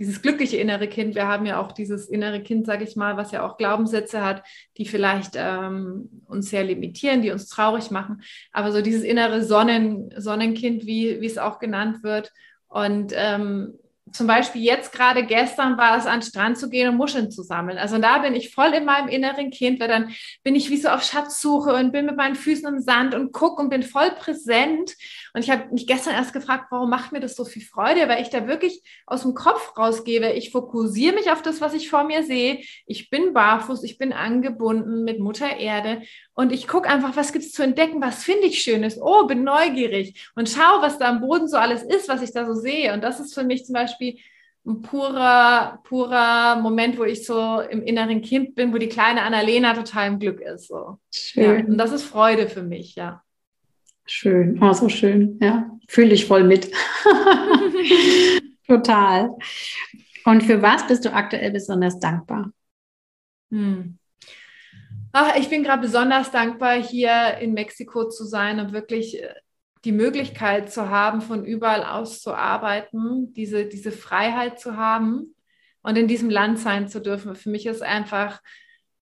dieses glückliche innere Kind. Wir haben ja auch dieses innere Kind, sage ich mal, was ja auch Glaubenssätze hat, die vielleicht ähm, uns sehr limitieren, die uns traurig machen. Aber so dieses innere Sonnen, Sonnenkind, wie, wie es auch genannt wird. Und ähm, zum Beispiel jetzt gerade gestern war es an den Strand zu gehen und Muscheln zu sammeln. Also da bin ich voll in meinem inneren Kind, weil dann bin ich wie so auf Schatzsuche und bin mit meinen Füßen im Sand und gucke und bin voll präsent. Und ich habe mich gestern erst gefragt, warum macht mir das so viel Freude, weil ich da wirklich aus dem Kopf rausgebe. Ich fokussiere mich auf das, was ich vor mir sehe. Ich bin barfuß, ich bin angebunden mit Mutter Erde und ich gucke einfach, was gibt es zu entdecken, was finde ich Schönes. Oh, bin neugierig und schau, was da am Boden so alles ist, was ich da so sehe. Und das ist für mich zum Beispiel ein purer, purer Moment, wo ich so im inneren Kind bin, wo die kleine Annalena total im Glück ist. So. Schön. Ja, und das ist Freude für mich, ja. Schön, oh, so schön, ja. Fühle ich voll mit. total. Und für was bist du aktuell besonders dankbar? Hm. Ach, ich bin gerade besonders dankbar, hier in Mexiko zu sein und wirklich äh, die Möglichkeit zu haben, von überall aus zu arbeiten, diese, diese Freiheit zu haben und in diesem Land sein zu dürfen. Für mich ist einfach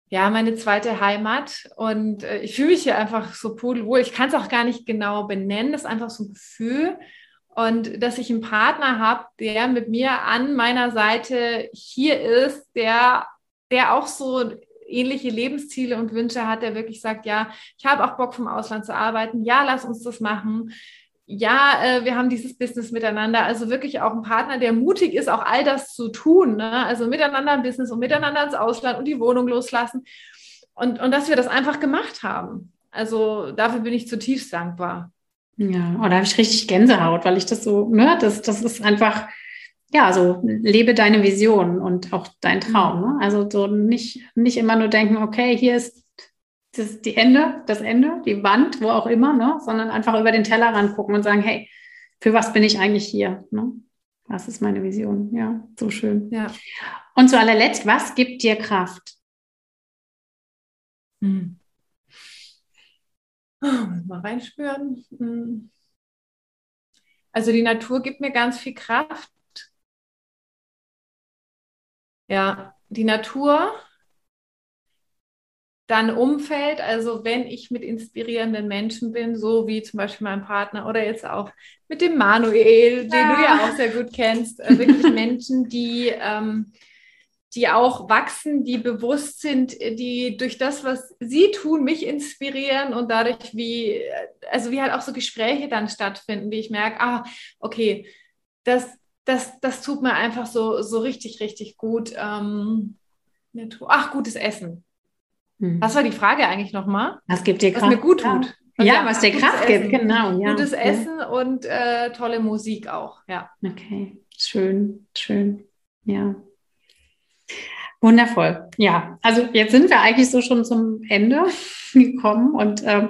ja meine zweite Heimat und äh, ich fühle mich hier einfach so pudelwohl. Ich kann es auch gar nicht genau benennen, das ist einfach so ein Gefühl. Und dass ich einen Partner habe, der mit mir an meiner Seite hier ist, der, der auch so ähnliche Lebensziele und Wünsche hat, der wirklich sagt, ja, ich habe auch Bock vom Ausland zu arbeiten, ja, lass uns das machen. Ja, äh, wir haben dieses Business miteinander. Also wirklich auch ein Partner, der mutig ist, auch all das zu tun. Ne? Also miteinander ein Business und miteinander ins Ausland und die Wohnung loslassen. Und, und dass wir das einfach gemacht haben. Also dafür bin ich zutiefst dankbar. Ja, oder oh, habe ich richtig Gänsehaut, weil ich das so, ne, das, das ist einfach, ja, also lebe deine Vision und auch dein Traum. Ne? Also so nicht, nicht immer nur denken, okay, hier ist das die Ende, das Ende, die Wand, wo auch immer, ne? sondern einfach über den Tellerrand gucken und sagen, hey, für was bin ich eigentlich hier? Ne? Was ist meine Vision? Ja, so schön. Ja. Und zu allerletzt, was gibt dir Kraft? Hm. Oh, mal reinspüren. Hm. Also die Natur gibt mir ganz viel Kraft. Ja, die Natur, dann Umfeld, also wenn ich mit inspirierenden Menschen bin, so wie zum Beispiel mein Partner oder jetzt auch mit dem Manuel, den ja. du ja auch sehr gut kennst, äh, wirklich Menschen, die, ähm, die auch wachsen, die bewusst sind, die durch das, was sie tun, mich inspirieren und dadurch, wie, also wie halt auch so Gespräche dann stattfinden, wie ich merke, ah, okay, das, das, das tut mir einfach so, so richtig, richtig gut. Ähm, ach, gutes Essen. Hm. Was war die Frage eigentlich nochmal? Was gibt dir Kraft? Was mir gut tut. Ja, ja was dir Kraft gibt, genau. Ja. Gutes Essen ja. und äh, tolle Musik auch, ja. Okay, schön, schön, ja. Wundervoll. Ja, also jetzt sind wir eigentlich so schon zum Ende gekommen und ähm,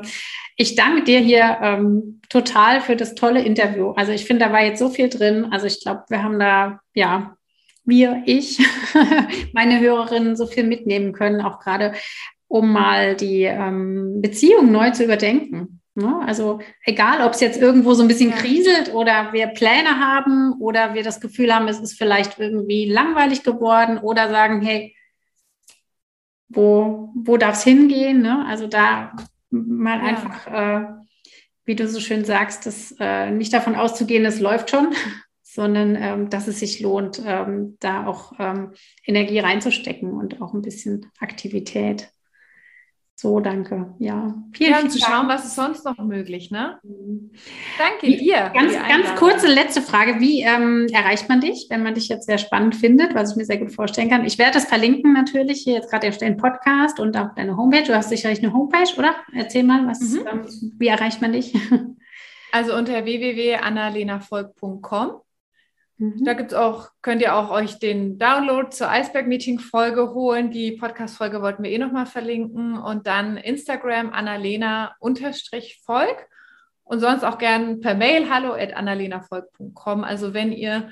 ich danke dir hier ähm, total für das tolle Interview. Also ich finde, da war jetzt so viel drin. Also ich glaube, wir haben da, ja, wir, ich, meine Hörerinnen so viel mitnehmen können, auch gerade um mal die ähm, Beziehung neu zu überdenken. Ne? Also egal, ob es jetzt irgendwo so ein bisschen kriselt oder wir Pläne haben oder wir das Gefühl haben, es ist vielleicht irgendwie langweilig geworden oder sagen, hey, wo, wo darf es hingehen? Ne? Also da mal ja. einfach, äh, wie du so schön sagst, das, äh, nicht davon auszugehen, es läuft schon, sondern ähm, dass es sich lohnt, ähm, da auch ähm, Energie reinzustecken und auch ein bisschen Aktivität. So, danke. Ja, vielen, ja, um zu schauen, was ist sonst noch möglich, ne? Mhm. Danke dir. Ganz, ganz kurze letzte Frage. Wie ähm, erreicht man dich, wenn man dich jetzt sehr spannend findet, was ich mir sehr gut vorstellen kann? Ich werde das verlinken natürlich hier jetzt gerade den Podcast und auch deine Homepage. Du hast sicherlich eine Homepage, oder? Erzähl mal, was, mhm. ähm, wie erreicht man dich? Also unter www.annalenavolk.com Mhm. Da gibt's auch, könnt ihr auch euch den Download zur Eisberg-Meeting-Folge holen. Die Podcast-Folge wollten wir eh nochmal verlinken. Und dann Instagram annalena-volk und sonst auch gern per Mail hallo at annalenavolk.com. Also wenn ihr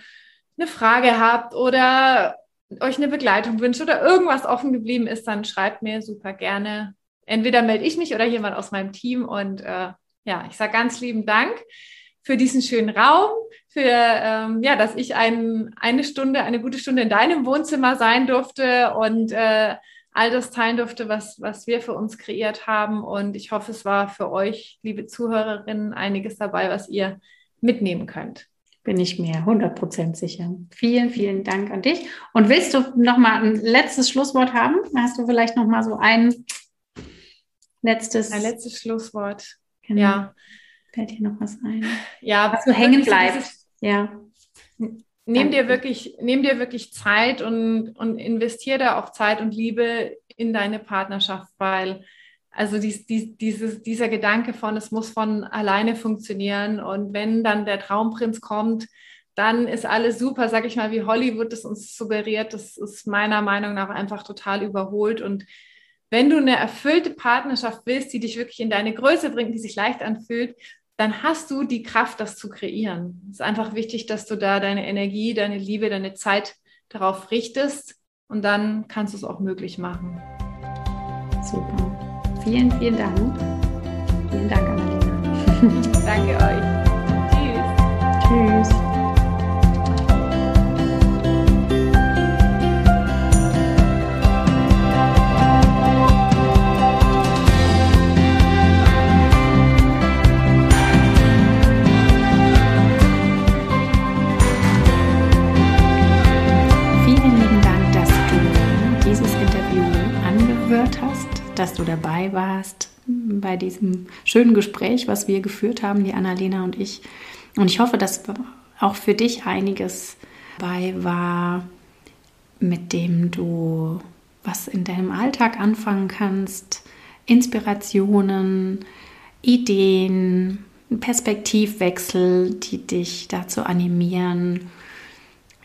eine Frage habt oder euch eine Begleitung wünscht oder irgendwas offen geblieben ist, dann schreibt mir super gerne. Entweder melde ich mich oder jemand aus meinem Team. Und äh, ja, ich sage ganz lieben Dank für diesen schönen Raum, für ähm, ja, dass ich ein, eine Stunde, eine gute Stunde in deinem Wohnzimmer sein durfte und äh, all das teilen durfte, was, was wir für uns kreiert haben. Und ich hoffe, es war für euch, liebe Zuhörerinnen, einiges dabei, was ihr mitnehmen könnt. Bin ich mir 100% sicher. Vielen, vielen Dank an dich. Und willst du noch mal ein letztes Schlusswort haben? Hast du vielleicht noch mal so ein letztes... Ein letztes Schlusswort. Genau. Ja. Fällt dir noch was ein? Ja. Was so hängen bleibt. ja. Nimm dir wirklich, nimm dir wirklich Zeit und, und investiere da auch Zeit und Liebe in deine Partnerschaft, weil also dies, dies, dieses, dieser Gedanke von, es muss von alleine funktionieren und wenn dann der Traumprinz kommt, dann ist alles super, sag ich mal, wie Hollywood es uns suggeriert. Das ist meiner Meinung nach einfach total überholt. Und wenn du eine erfüllte Partnerschaft willst, die dich wirklich in deine Größe bringt, die sich leicht anfühlt, dann hast du die Kraft, das zu kreieren. Es ist einfach wichtig, dass du da deine Energie, deine Liebe, deine Zeit darauf richtest und dann kannst du es auch möglich machen. Super. Vielen, vielen Dank. Vielen Dank, Annalena. Danke euch. Tschüss. Tschüss. Warst bei diesem schönen Gespräch, was wir geführt haben, die Annalena und ich. Und ich hoffe, dass auch für dich einiges bei war, mit dem du was in deinem Alltag anfangen kannst, Inspirationen, Ideen, Perspektivwechsel, die dich dazu animieren,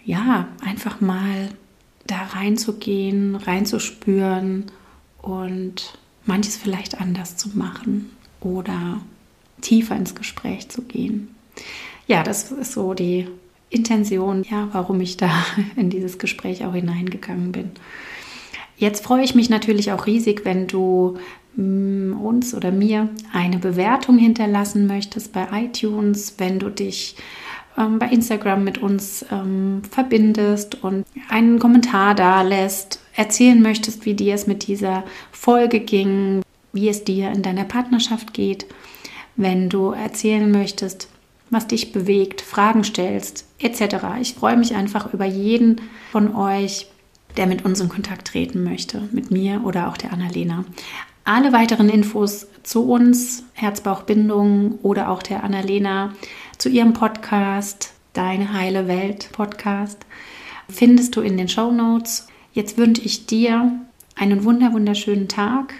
ja, einfach mal da reinzugehen, reinzuspüren und manches vielleicht anders zu machen oder tiefer ins Gespräch zu gehen. Ja, das ist so die Intention, ja, warum ich da in dieses Gespräch auch hineingegangen bin. Jetzt freue ich mich natürlich auch riesig, wenn du mm, uns oder mir eine Bewertung hinterlassen möchtest bei iTunes, wenn du dich ähm, bei Instagram mit uns ähm, verbindest und einen Kommentar da lässt, erzählen möchtest, wie dir es mit dieser Folge ging, wie es dir in deiner Partnerschaft geht, wenn du erzählen möchtest, was dich bewegt, Fragen stellst, etc. Ich freue mich einfach über jeden von euch, der mit uns in Kontakt treten möchte, mit mir oder auch der Annalena. Alle weiteren Infos zu uns, Herzbauchbindung oder auch der Annalena, zu ihrem Podcast, Deine heile Welt Podcast, findest du in den Show Notes. Jetzt wünsche ich dir einen wunder wunderschönen Tag.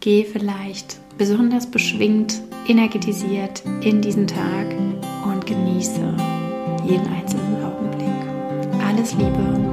Geh vielleicht besonders beschwingt, energetisiert in diesen Tag und genieße jeden einzelnen Augenblick. Alles Liebe